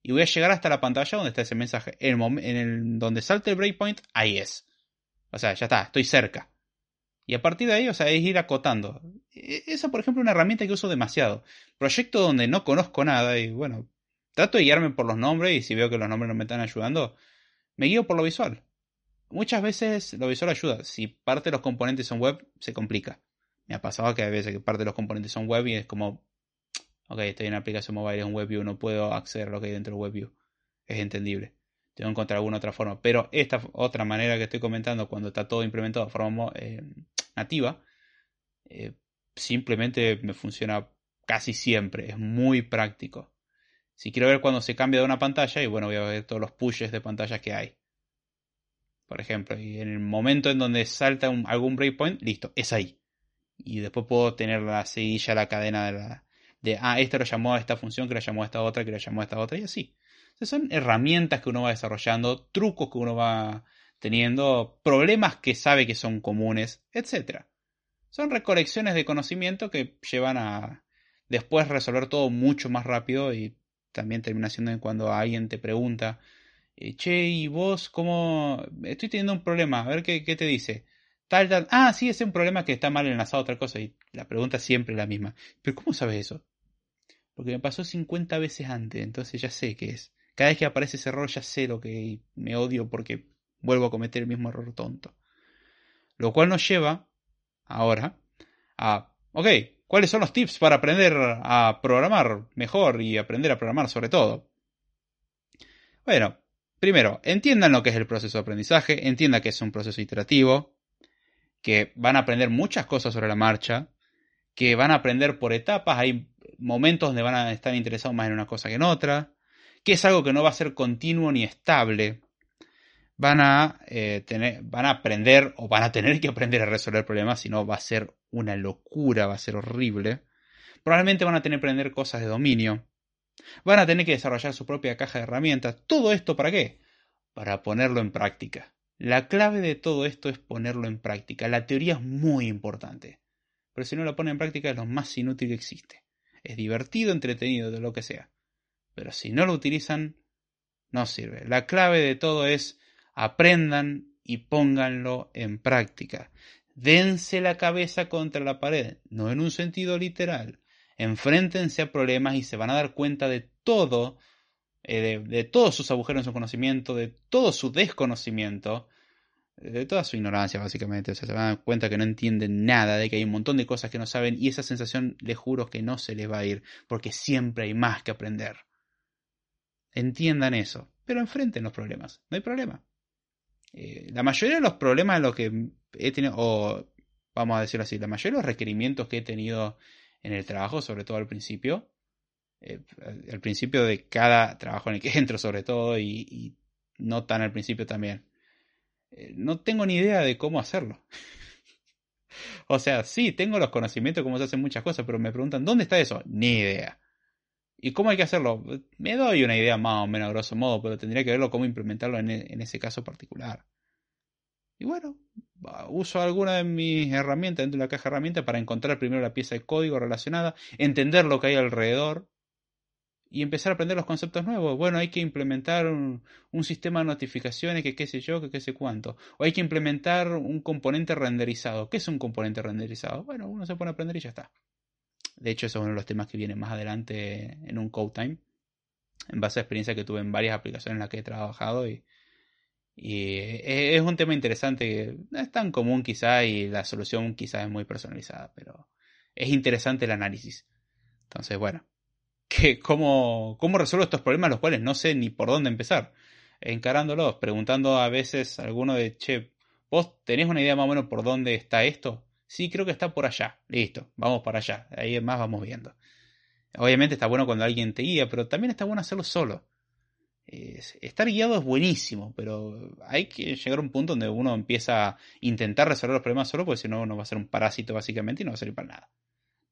A: Y voy a llegar hasta la pantalla donde está ese mensaje. En el, donde salte el breakpoint, ahí es. O sea, ya está, estoy cerca. Y a partir de ahí, o sea, es ir acotando. E, esa, por ejemplo, es una herramienta que uso demasiado. Proyecto donde no conozco nada y bueno, trato de guiarme por los nombres y si veo que los nombres no me están ayudando, me guío por lo visual. Muchas veces lo visual ayuda. Si parte de los componentes son web, se complica. Me ha pasado que hay veces que parte de los componentes son web y es como, ok, estoy en una aplicación mobile, es un WebView, no puedo acceder a lo que hay dentro de WebView. Es entendible tengo que encontrar alguna otra forma. Pero esta otra manera que estoy comentando, cuando está todo implementado de forma eh, nativa, eh, simplemente me funciona casi siempre. Es muy práctico. Si quiero ver cuando se cambia de una pantalla, y bueno, voy a ver todos los pushes de pantallas que hay. Por ejemplo, y en el momento en donde salta algún breakpoint, listo, es ahí. Y después puedo tener la seguilla, la cadena de la. De, ah, este lo llamó a esta función, que lo llamó a esta otra, que lo llamó a esta otra, y así son herramientas que uno va desarrollando, trucos que uno va teniendo, problemas que sabe que son comunes, etc. Son recolecciones de conocimiento que llevan a después resolver todo mucho más rápido y también termina siendo cuando alguien te pregunta, eh, che, ¿y vos cómo? Estoy teniendo un problema, a ver qué, te dice. Tal, tal. Ah, sí, es un problema que está mal enlazado a otra cosa. Y la pregunta siempre es la misma. ¿Pero cómo sabes eso? Porque me pasó 50 veces antes, entonces ya sé qué es. Cada vez que aparece ese error ya sé lo que me odio porque vuelvo a cometer el mismo error tonto. Lo cual nos lleva ahora a, ok, ¿cuáles son los tips para aprender a programar mejor y aprender a programar sobre todo? Bueno, primero, entiendan lo que es el proceso de aprendizaje, entiendan que es un proceso iterativo, que van a aprender muchas cosas sobre la marcha, que van a aprender por etapas, hay momentos donde van a estar interesados más en una cosa que en otra, que es algo que no va a ser continuo ni estable. Van a, eh, tener, van a aprender o van a tener que aprender a resolver problemas, si no va a ser una locura, va a ser horrible. Probablemente van a tener que aprender cosas de dominio. Van a tener que desarrollar su propia caja de herramientas. ¿Todo esto para qué? Para ponerlo en práctica. La clave de todo esto es ponerlo en práctica. La teoría es muy importante. Pero si no lo pone en práctica es lo más inútil que existe. Es divertido, entretenido, de lo que sea. Pero si no lo utilizan, no sirve. La clave de todo es aprendan y pónganlo en práctica. Dense la cabeza contra la pared, no en un sentido literal. Enfréntense a problemas y se van a dar cuenta de todo, eh, de, todos sus agujeros en su conocimiento, de todo su desconocimiento, de toda su ignorancia, básicamente. O sea, se van a dar cuenta que no entienden nada, de que hay un montón de cosas que no saben, y esa sensación, les juro que no se les va a ir, porque siempre hay más que aprender. Entiendan eso, pero enfrenten los problemas, no hay problema. Eh, la mayoría de los problemas los que he tenido, o vamos a decirlo así, la mayoría de los requerimientos que he tenido en el trabajo, sobre todo al principio, eh, al principio de cada trabajo en el que entro sobre todo y, no tan al principio también, eh, no tengo ni idea de cómo hacerlo. o sea, sí, tengo los conocimientos de cómo se hacen muchas cosas, pero me preguntan, ¿dónde está eso? Ni idea. ¿Y cómo hay que hacerlo? Me doy una idea más o menos a grosso modo, pero tendría que verlo cómo implementarlo en, e, ese caso particular. Y bueno, uso alguna de mis herramientas dentro de la caja de herramientas para encontrar primero la pieza de código relacionada, entender lo que hay alrededor y empezar a aprender los conceptos nuevos. Bueno, hay que implementar un, sistema de notificaciones que qué sé yo, que qué sé cuánto. O hay que implementar un componente renderizado. ¿Qué es un componente renderizado? Bueno, uno se pone a aprender y ya está De hecho, eso es uno de los temas que viene más adelante en un Code Time. En base a experiencia que tuve en varias aplicaciones en las que he trabajado. Y, y es un tema interesante no es tan común quizá y la solución quizá es muy personalizada. Pero es interesante el análisis. Entonces, bueno. Que, ¿cómo, ¿Cómo resuelvo estos problemas los cuales no sé ni por dónde empezar? Encarándolos, preguntando a veces a alguno de, che, ¿vos tenés una idea más o menos por dónde está esto? Sí, creo que está por allá. Listo, vamos para allá. Ahí más vamos viendo. Obviamente está bueno cuando alguien te guía, pero también está bueno hacerlo solo. estar guiado es buenísimo, pero hay que llegar a un punto donde uno empieza a intentar resolver los problemas solo, porque si no, uno va a ser un parásito básicamente y no va a servir para nada.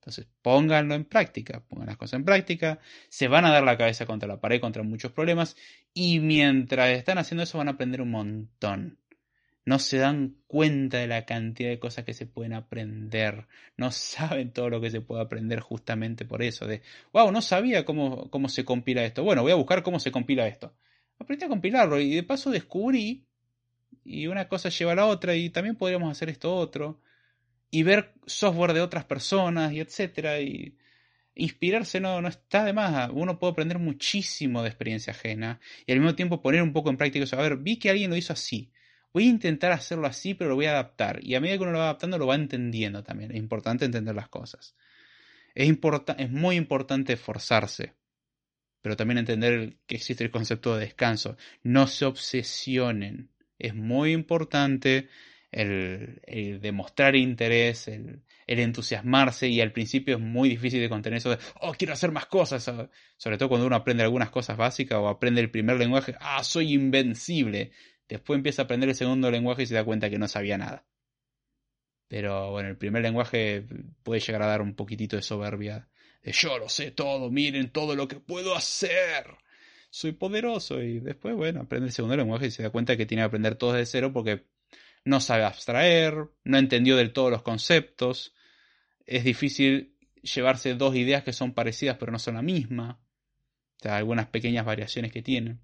A: Entonces, pónganlo en práctica, pongan las cosas en práctica, se van a dar la cabeza contra la pared, contra muchos problemas, y mientras están haciendo eso van a aprender un montón. No se dan cuenta de la cantidad de cosas que se pueden aprender, no saben todo lo que se puede aprender justamente por eso, de, wow, no sabía cómo, cómo se compila esto, bueno, voy a buscar cómo se compila esto. Aprendí a compilarlo y de paso descubrí, y una cosa lleva a la otra, y también podríamos hacer esto otro, y ver software de otras personas, y etcétera, y inspirarse no, no está de más, uno puede aprender muchísimo de experiencia ajena, y al mismo tiempo poner un poco en práctica eso, a ver, vi que alguien lo hizo así, voy a intentar hacerlo así, pero lo voy a adaptar. Y a medida que uno lo va adaptando, lo va entendiendo también. Es importante entender las cosas. Es, es muy importante esforzarse, pero también entender que existe el concepto de descanso. No se obsesionen. Es muy importante el, demostrar interés, el, el, entusiasmarse y al principio es muy difícil de contener eso de, oh, quiero hacer más cosas, sobre todo cuando uno aprende algunas cosas básicas o aprende el primer lenguaje, ah, soy invencible. Después empieza a aprender el segundo lenguaje y se da cuenta que no sabía nada. Pero bueno, el primer lenguaje puede llegar a dar un poquitito de soberbia. De yo lo sé todo, miren todo lo que puedo hacer. Soy poderoso. Y después, bueno, aprende el segundo lenguaje y se da cuenta que tiene que aprender todo desde cero porque no sabe abstraer, no entendió del todo los conceptos. Es difícil llevarse dos ideas que son parecidas pero no son la misma. O sea, algunas pequeñas variaciones que tienen.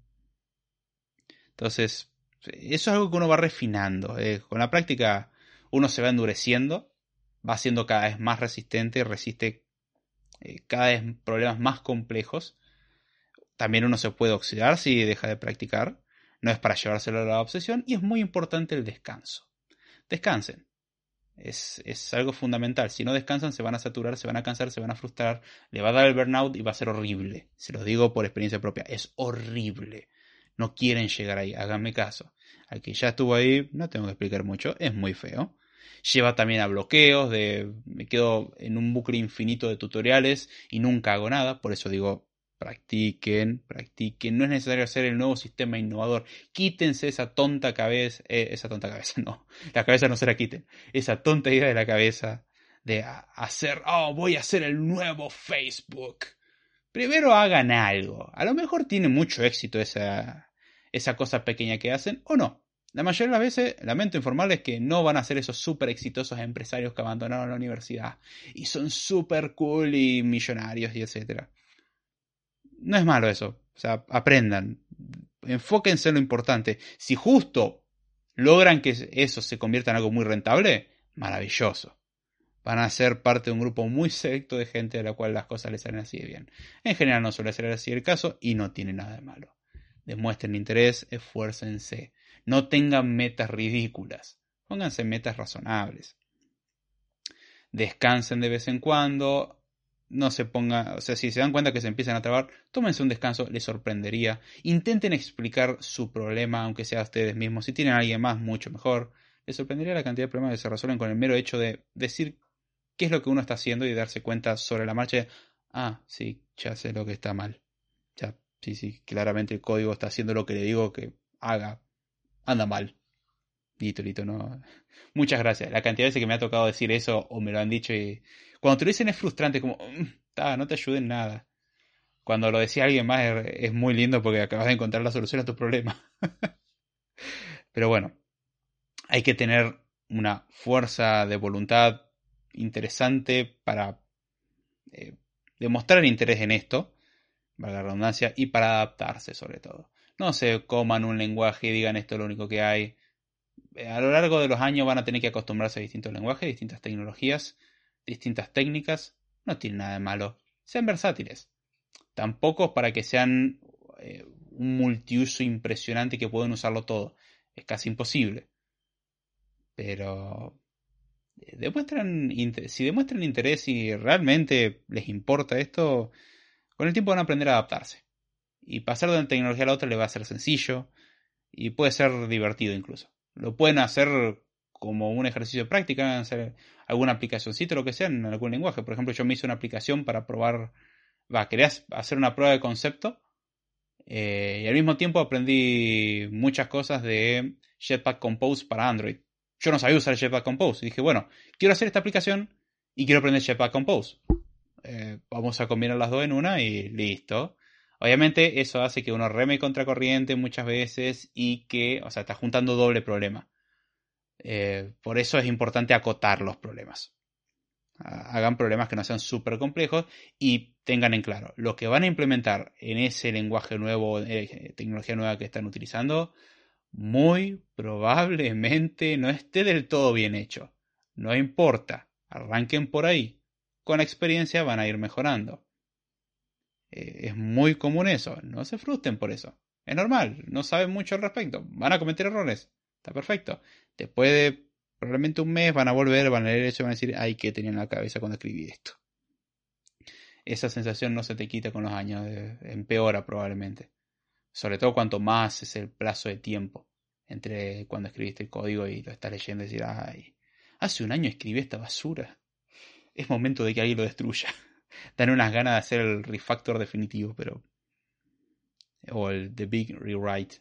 A: Entonces, eso es algo que uno va refinando. Eh, con la práctica uno se va endureciendo, va siendo cada vez más resistente, resiste eh, cada vez problemas más complejos. También uno se puede oxidar si deja de practicar. No es para llevárselo a la obsesión y es muy importante el descanso. Descansen. Es, es, algo fundamental. Si no descansan, se van a saturar, se van a cansar, se van a frustrar, le va a dar el burnout y va a ser horrible. Se los digo por experiencia propia. Es horrible no quieren llegar ahí, háganme caso. Al que ya estuvo ahí, no tengo que explicar mucho, es muy feo. Lleva también a bloqueos, de me quedo en un bucle infinito de tutoriales y nunca hago nada, por eso digo, practiquen, practiquen, no es necesario hacer el nuevo sistema innovador, quítense esa tonta cabeza, eh, esa tonta cabeza, no, la cabeza no se la quiten, esa tonta idea de la cabeza de hacer, oh, voy a hacer el nuevo Facebook. Primero hagan algo. A lo mejor tiene mucho éxito esa, esa cosa pequeña que hacen o no. La mayoría de las veces, lamento informarles que no van a ser esos súper exitosos empresarios que abandonaron la universidad y son súper cool y millonarios y etcétera. No es malo eso. O sea, aprendan. Enfóquense en lo importante. Si justo logran que eso se convierta en algo muy rentable, maravilloso. Van a ser parte de un grupo muy selecto de gente a la cual las cosas les salen así de bien. En general no suele ser así el caso y no tiene nada de malo demuestren interés, esfuércense. No tengan metas ridículas, pónganse metas razonables. Descansen de vez en cuando, no se pongan, o sea, si se dan cuenta que se empiezan a trabar, tómense un descanso, les sorprendería. Intenten explicar su problema, aunque sea a ustedes mismos. Si tienen a alguien más, mucho mejor. Les sorprendería la cantidad de problemas que se resuelven con el mero hecho de decir qué es lo que uno está haciendo y darse cuenta sobre la marcha de, ah, sí, ya sé lo que está mal. Sí, sí, claramente el código está haciendo lo que le digo que haga. Anda mal. Listo, listo, no. Muchas gracias. La cantidad de veces que me ha tocado decir eso o me lo han dicho y. Cuando te lo dicen es frustrante, como. Mm, no te ayude en nada. Cuando lo decía alguien más es, muy lindo porque acabas de encontrar la solución a tu problema. Pero bueno, hay que tener una fuerza de voluntad interesante para eh, demostrar interés en esto valga la redundancia, y para adaptarse sobre todo. No se coman un lenguaje y digan esto es lo único que hay. Eh, a lo largo de los años van a tener que acostumbrarse a distintos lenguajes, distintas tecnologías, distintas técnicas. No tiene nada de malo. Sean versátiles. Tampoco para que sean eh, un multiuso impresionante que pueden usarlo todo. Es casi imposible. Pero eh, demuestran si demuestran interés y realmente les importa esto, con el tiempo van a aprender a adaptarse. Y pasar de una tecnología a la otra le va a ser sencillo y puede ser divertido incluso. Lo pueden hacer como un ejercicio de práctica, hacer alguna aplicacióncito, lo que sea, en algún lenguaje. Por ejemplo, yo me hice una aplicación para probar, va, quería hacer una prueba de concepto eh, y al mismo tiempo aprendí muchas cosas de Jetpack Compose para Android. Yo no sabía usar Jetpack Compose y dije, bueno, quiero hacer esta aplicación y quiero aprender Jetpack Compose. Eh, vamos a combinar las dos en una y listo. Obviamente eso hace que uno reme contra corriente muchas veces y que, o sea, está juntando doble problema. Eh, por eso es importante acotar los problemas. Hagan problemas que no sean súper complejos y tengan en claro lo que van a implementar en ese lenguaje nuevo, eh, tecnología nueva que están utilizando, muy probablemente no esté del todo bien hecho. No importa, arranquen por ahí. Con experiencia van a ir mejorando. Eh, es muy común eso. No se frustren por eso. Es normal. No saben mucho al respecto. Van a cometer errores. Está perfecto. Después de probablemente un mes van a volver, van a leer eso y van a decir, ay, ¿qué tenía en la cabeza cuando escribí esto? Esa sensación no se te quita con los años. empeora probablemente. Sobre todo cuanto más es el plazo de tiempo entre cuando escribiste el código y lo estás leyendo y decir, ay, hace un año escribí esta basura. Es momento de que alguien lo destruya. dan unas ganas de hacer el refactor definitivo, pero. O el The Big Rewrite.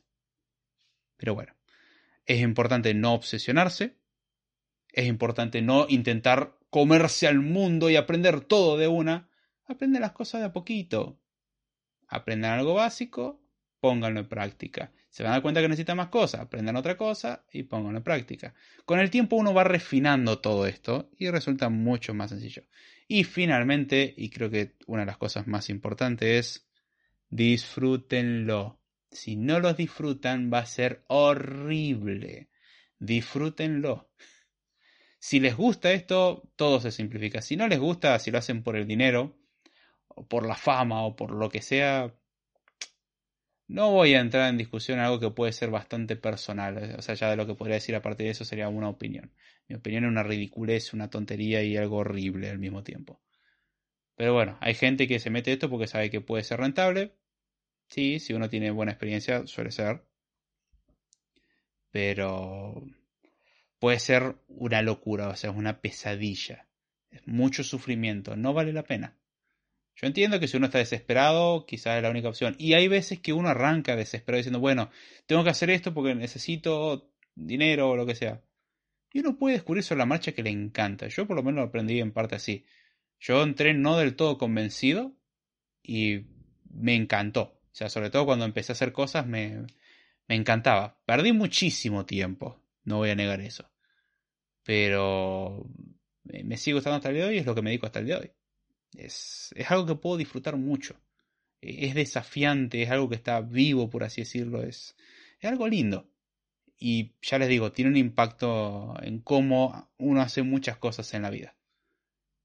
A: Pero bueno. Es importante no obsesionarse. Es importante no intentar comerse al mundo y aprender todo de una. Aprende las cosas de a poquito. Aprendan algo básico, pónganlo en práctica. Se van a dar cuenta que necesitan más cosas, aprendan otra cosa y pónganlo en práctica. Con el tiempo uno va refinando todo esto y resulta mucho más sencillo. Y finalmente, y creo que una de las cosas más importantes es disfrútenlo. Si no los disfrutan va a ser horrible. Disfrútenlo. Si les gusta esto, todo se simplifica. Si no les gusta, si lo hacen por el dinero, o por la fama, o por lo que sea, no voy a entrar en discusión en algo que puede ser bastante personal, o sea, ya de lo que podría decir aparte de eso sería una opinión. Mi opinión es una ridiculez, una tontería y algo horrible al mismo tiempo. Pero bueno, hay gente que se mete esto porque sabe que puede ser rentable. Sí, si uno tiene buena experiencia, suele ser. Pero puede ser una locura, o sea, es una pesadilla. Es mucho sufrimiento, no vale la pena. Yo entiendo que si uno está desesperado, quizás es la única opción. Y hay veces que uno arranca desesperado diciendo, bueno, tengo que hacer esto porque necesito dinero o lo que sea. Y uno puede descubrir sobre la marcha que le encanta. Yo por lo menos lo aprendí en parte así. Yo entré no del todo convencido y me encantó. Sea, sobre todo cuando empecé a hacer cosas me, me encantaba. Perdí muchísimo tiempo, no voy a negar eso. Pero me sigue gustando hasta el día de hoy y es lo que me dedico hasta el día de hoy. Es, es algo que puedo disfrutar mucho. E, es desafiante, es algo que está vivo, por así decirlo. Es, es algo lindo. Y ya les digo, tiene un impacto en cómo uno hace muchas cosas en la vida.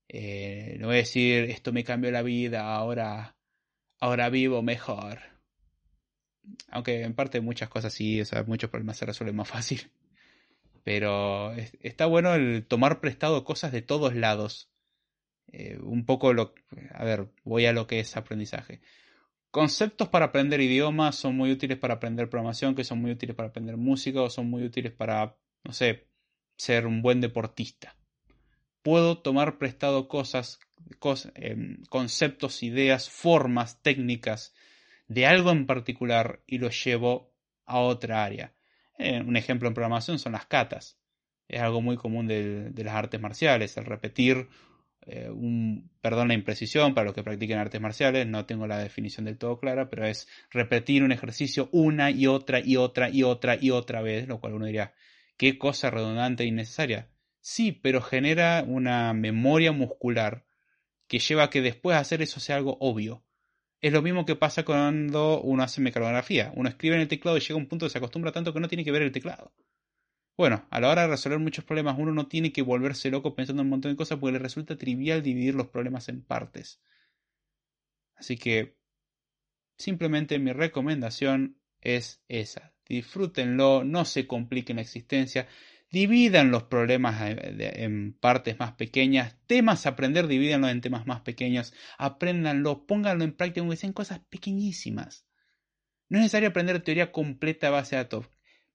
A: Eh, no voy a decir, esto me cambió la vida, ahora, ahora vivo mejor. Aunque en parte muchas cosas sí, o sea, muchos problemas se resuelven más fácil. Pero está bueno el tomar prestado cosas de todos lados eh, un poco lo... A ver, voy a lo que es aprendizaje. Conceptos para aprender idiomas son muy útiles para aprender programación, que son muy útiles para aprender música o son muy útiles para, no sé, ser un buen deportista. Puedo tomar prestado cosas, em, conceptos, ideas, formas, técnicas de algo en particular y lo llevo a otra área. Eh, un ejemplo en programación son las catas. Es algo muy común de, las artes marciales, el repetir eh, un, perdón la imprecisión para los que practiquen artes marciales, no tengo la definición del todo clara, pero es repetir un ejercicio una y otra y otra y otra y otra vez, lo cual uno diría, qué cosa redundante e innecesaria. Sí, pero genera una memoria muscular que lleva a que después de hacer eso sea algo obvio. Es lo mismo que pasa cuando uno hace mecanografía. Uno escribe en el teclado y llega a un punto que se acostumbra tanto que no tiene que ver el teclado. Bueno, a la hora de resolver muchos problemas uno no tiene que volverse loco pensando en un montón de cosas porque le resulta trivial dividir los problemas en partes. Así que simplemente mi recomendación es esa. Disfrútenlo, no se compliquen la existencia, dividan los problemas en partes más pequeñas, temas a aprender, divídanlo en temas más pequeños, apréndanlo, pónganlo en práctica, aunque sean cosas pequeñísimas. No es necesario aprender teoría completa a base de datos.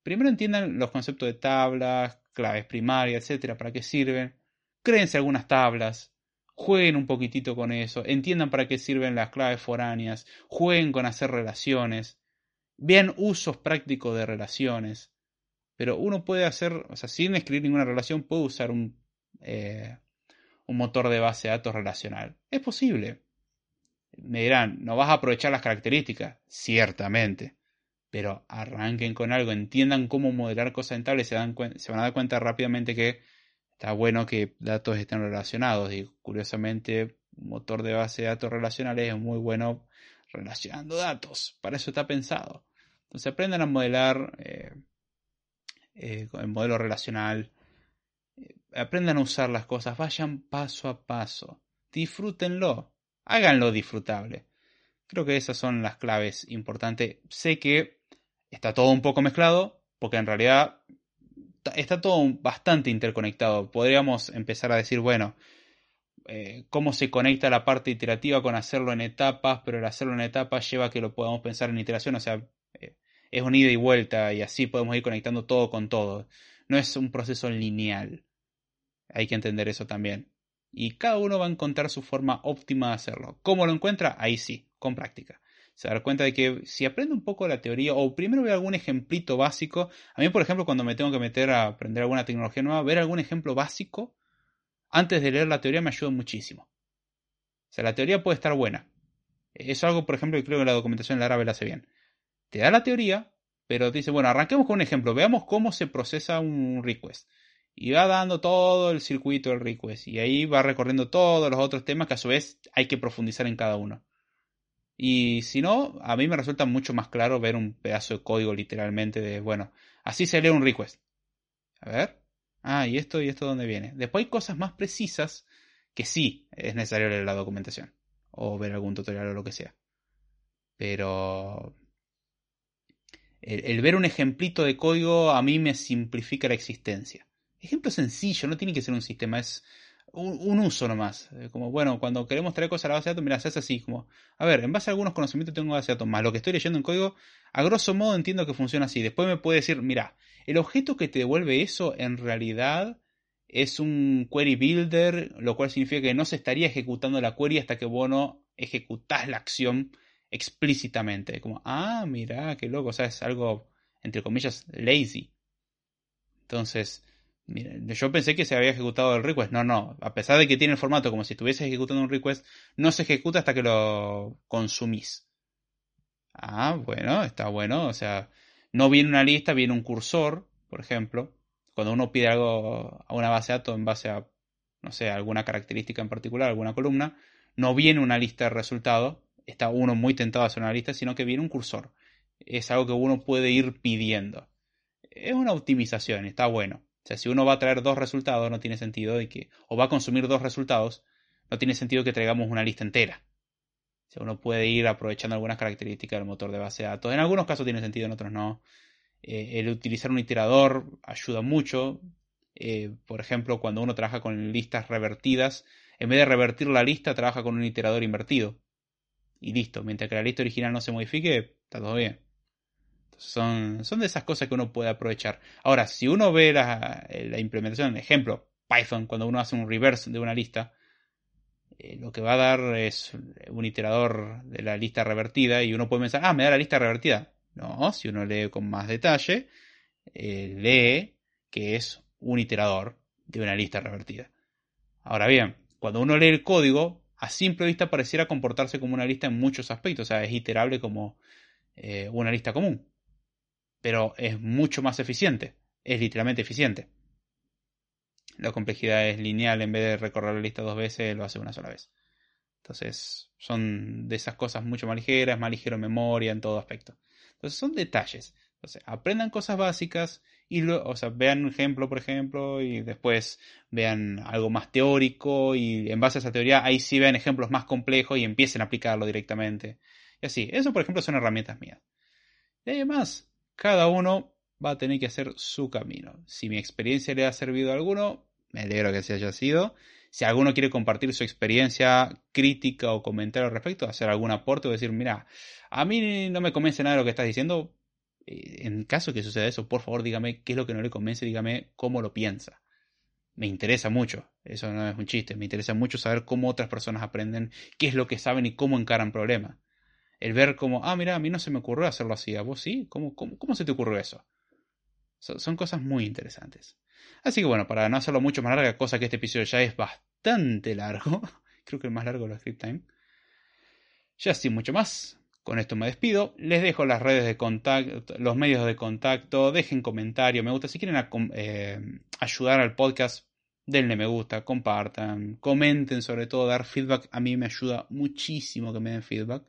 A: Primero entiendan los conceptos de tablas, claves primarias, etcétera, para qué sirven. Créense algunas tablas. Jueguen un poquitito con eso. Entiendan para qué sirven las claves foráneas. Jueguen con hacer relaciones. Vean usos prácticos de relaciones. Pero uno puede hacer, o sea, sin escribir ninguna relación, puede usar un, eh, un motor de base de datos relacional. Es posible. Me dirán, ¿no vas a aprovechar las características? Ciertamente pero arranquen con algo, entiendan cómo modelar cosas en se, se van a dar cuenta rápidamente que está bueno que datos estén relacionados. Y curiosamente, un motor de base de datos relacionales es muy bueno relacionando datos. Para eso está pensado. Entonces aprendan a modelar eh, eh, el modelo relacional. Eh, aprendan a usar las cosas. Vayan paso a paso. Disfrútenlo. Háganlo disfrutable. Creo que esas son las claves importantes. Sé que está todo un poco mezclado, porque en realidad está todo bastante interconectado. Podríamos empezar a decir, bueno, eh, cómo se conecta la parte iterativa con hacerlo en etapas, pero el hacerlo en etapas lleva a que lo podamos pensar en iteración, o sea, es un ida y vuelta y así podemos ir conectando todo con todo. No es un proceso lineal. Hay que entender eso también. Y cada uno va a encontrar su forma óptima de hacerlo. ¿Cómo lo encuentra? Ahí sí, con práctica se dar cuenta de que si aprende un poco la teoría o primero ve algún ejemplito básico, a mí por ejemplo cuando me tengo que meter a aprender alguna tecnología nueva, ver algún ejemplo básico antes de leer la teoría me ayuda muchísimo. O sea, la teoría puede estar buena. Es algo, por ejemplo, que creo que la documentación de la la hace bien. Te da la teoría, pero dice, bueno, arranquemos con un ejemplo, veamos cómo se procesa un request. Y va dando todo el circuito del request. Y ahí va recorriendo todos los otros temas que a su vez hay que profundizar en cada uno. Y si no, a mí me resulta mucho más claro ver un pedazo de código literalmente de, bueno, así se lee un request. A ver. Ah, y esto y esto dónde viene. Después hay cosas más precisas que sí es necesario leer la documentación. O ver algún tutorial o lo que sea. Pero el, ver un ejemplito de código a mí me simplifica la existencia. Ejemplo sencillo, no tiene que ser un sistema, es un, uso nomás. Eh, como, bueno, cuando queremos traer cosas a la base de datos, mira, es así, como, a ver, en base a algunos conocimientos tengo base de datos, más lo que estoy leyendo en código, a grosso modo entiendo que funciona así. Después me puede decir, mira, el objeto que te devuelve eso en realidad es un query builder, lo cual significa que no se estaría ejecutando la query hasta que vos no ejecutás la acción explícitamente. Como, ah, mira, qué loco, o sea, es algo, entre comillas, lazy. Entonces, yo pensé que se había ejecutado el request. No, no. A pesar de que tiene el formato como si estuviese ejecutando un request, no se ejecuta hasta que lo consumís. Ah, bueno, está bueno. O sea, no viene una lista, viene un cursor, por ejemplo. Cuando uno pide algo a una base de datos en base a, no sé, alguna característica en particular, alguna columna, no viene una lista de resultados. Está uno muy tentado a hacer una lista, sino que viene un cursor. Es algo que uno puede ir pidiendo. Es una optimización, está bueno. O sea, si uno va a traer dos resultados, no tiene sentido que, o va a consumir dos resultados, no tiene sentido que traigamos una lista entera. O sea, uno puede ir aprovechando algunas características del motor de base de datos. En algunos casos tiene sentido, en otros no. Eh, el utilizar un iterador ayuda mucho. Eh, por ejemplo, cuando uno trabaja con listas revertidas, en vez de revertir la lista, trabaja con un iterador invertido. Y listo, mientras que la lista original no se modifique, está todo bien. Son, son de esas cosas que uno puede aprovechar. Ahora, si uno ve la, la implementación, ejemplo, Python, cuando uno hace un reverse de una lista, eh, lo que va a dar es un iterador de la lista revertida y uno puede pensar, ah, me da la lista revertida. No, si uno lee con más detalle, eh, lee que es un iterador de una lista revertida. Ahora bien, cuando uno lee el código, a simple vista pareciera comportarse como una lista en muchos aspectos, o sea, es iterable como eh, una lista común pero es mucho más eficiente. Es literalmente eficiente. La complejidad es lineal, en vez de recorrer la lista dos veces, lo hace una sola vez. Entonces, son de esas cosas mucho más ligeras, más ligero en memoria, en todo aspecto. Entonces, son detalles. Entonces, aprendan cosas básicas y lo, o sea, vean un ejemplo, por ejemplo, y después vean algo más teórico y en base a esa teoría ahí sí vean ejemplos más complejos y empiecen a aplicarlo directamente. Y así, eso por ejemplo son herramientas mías. Y además, cada uno va a tener que hacer su camino. Si mi experiencia le ha servido a alguno, me alegro que se haya sido. Si alguno quiere compartir su experiencia crítica o comentario al respecto, hacer algún aporte o decir, mira, a mí no me convence nada de lo que estás diciendo, en caso que suceda eso, por favor dígame qué es lo que no le convence, dígame cómo lo piensa. Me interesa mucho, eso no es un chiste, me interesa mucho saber cómo otras personas aprenden, qué es lo que saben y cómo encaran problemas. El ver como, ah, mira, a mí no se me ocurrió hacerlo así, a vos sí, ¿cómo, cómo, se te ocurrió eso? son cosas muy interesantes. Así que bueno, para no hacerlo mucho más larga, cosa que este episodio ya es bastante largo, creo que el más largo de los Script Time. Ya sin mucho más, con esto me despido. Les dejo las redes de contacto, los medios de contacto. Dejen comentario, me gusta. Si quieren eh, ayudar al podcast, denle me gusta, compartan, comenten, sobre todo dar feedback. A mí me ayuda muchísimo que me den feedback.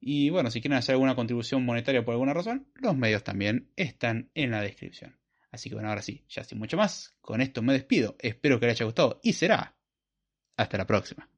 A: Y bueno, si quieren hacer alguna contribución monetaria por alguna razón, los medios también están en la descripción. Así que bueno, ahora sí, ya sin mucho más, con esto me despido. Espero que les haya gustado y será hasta la próxima.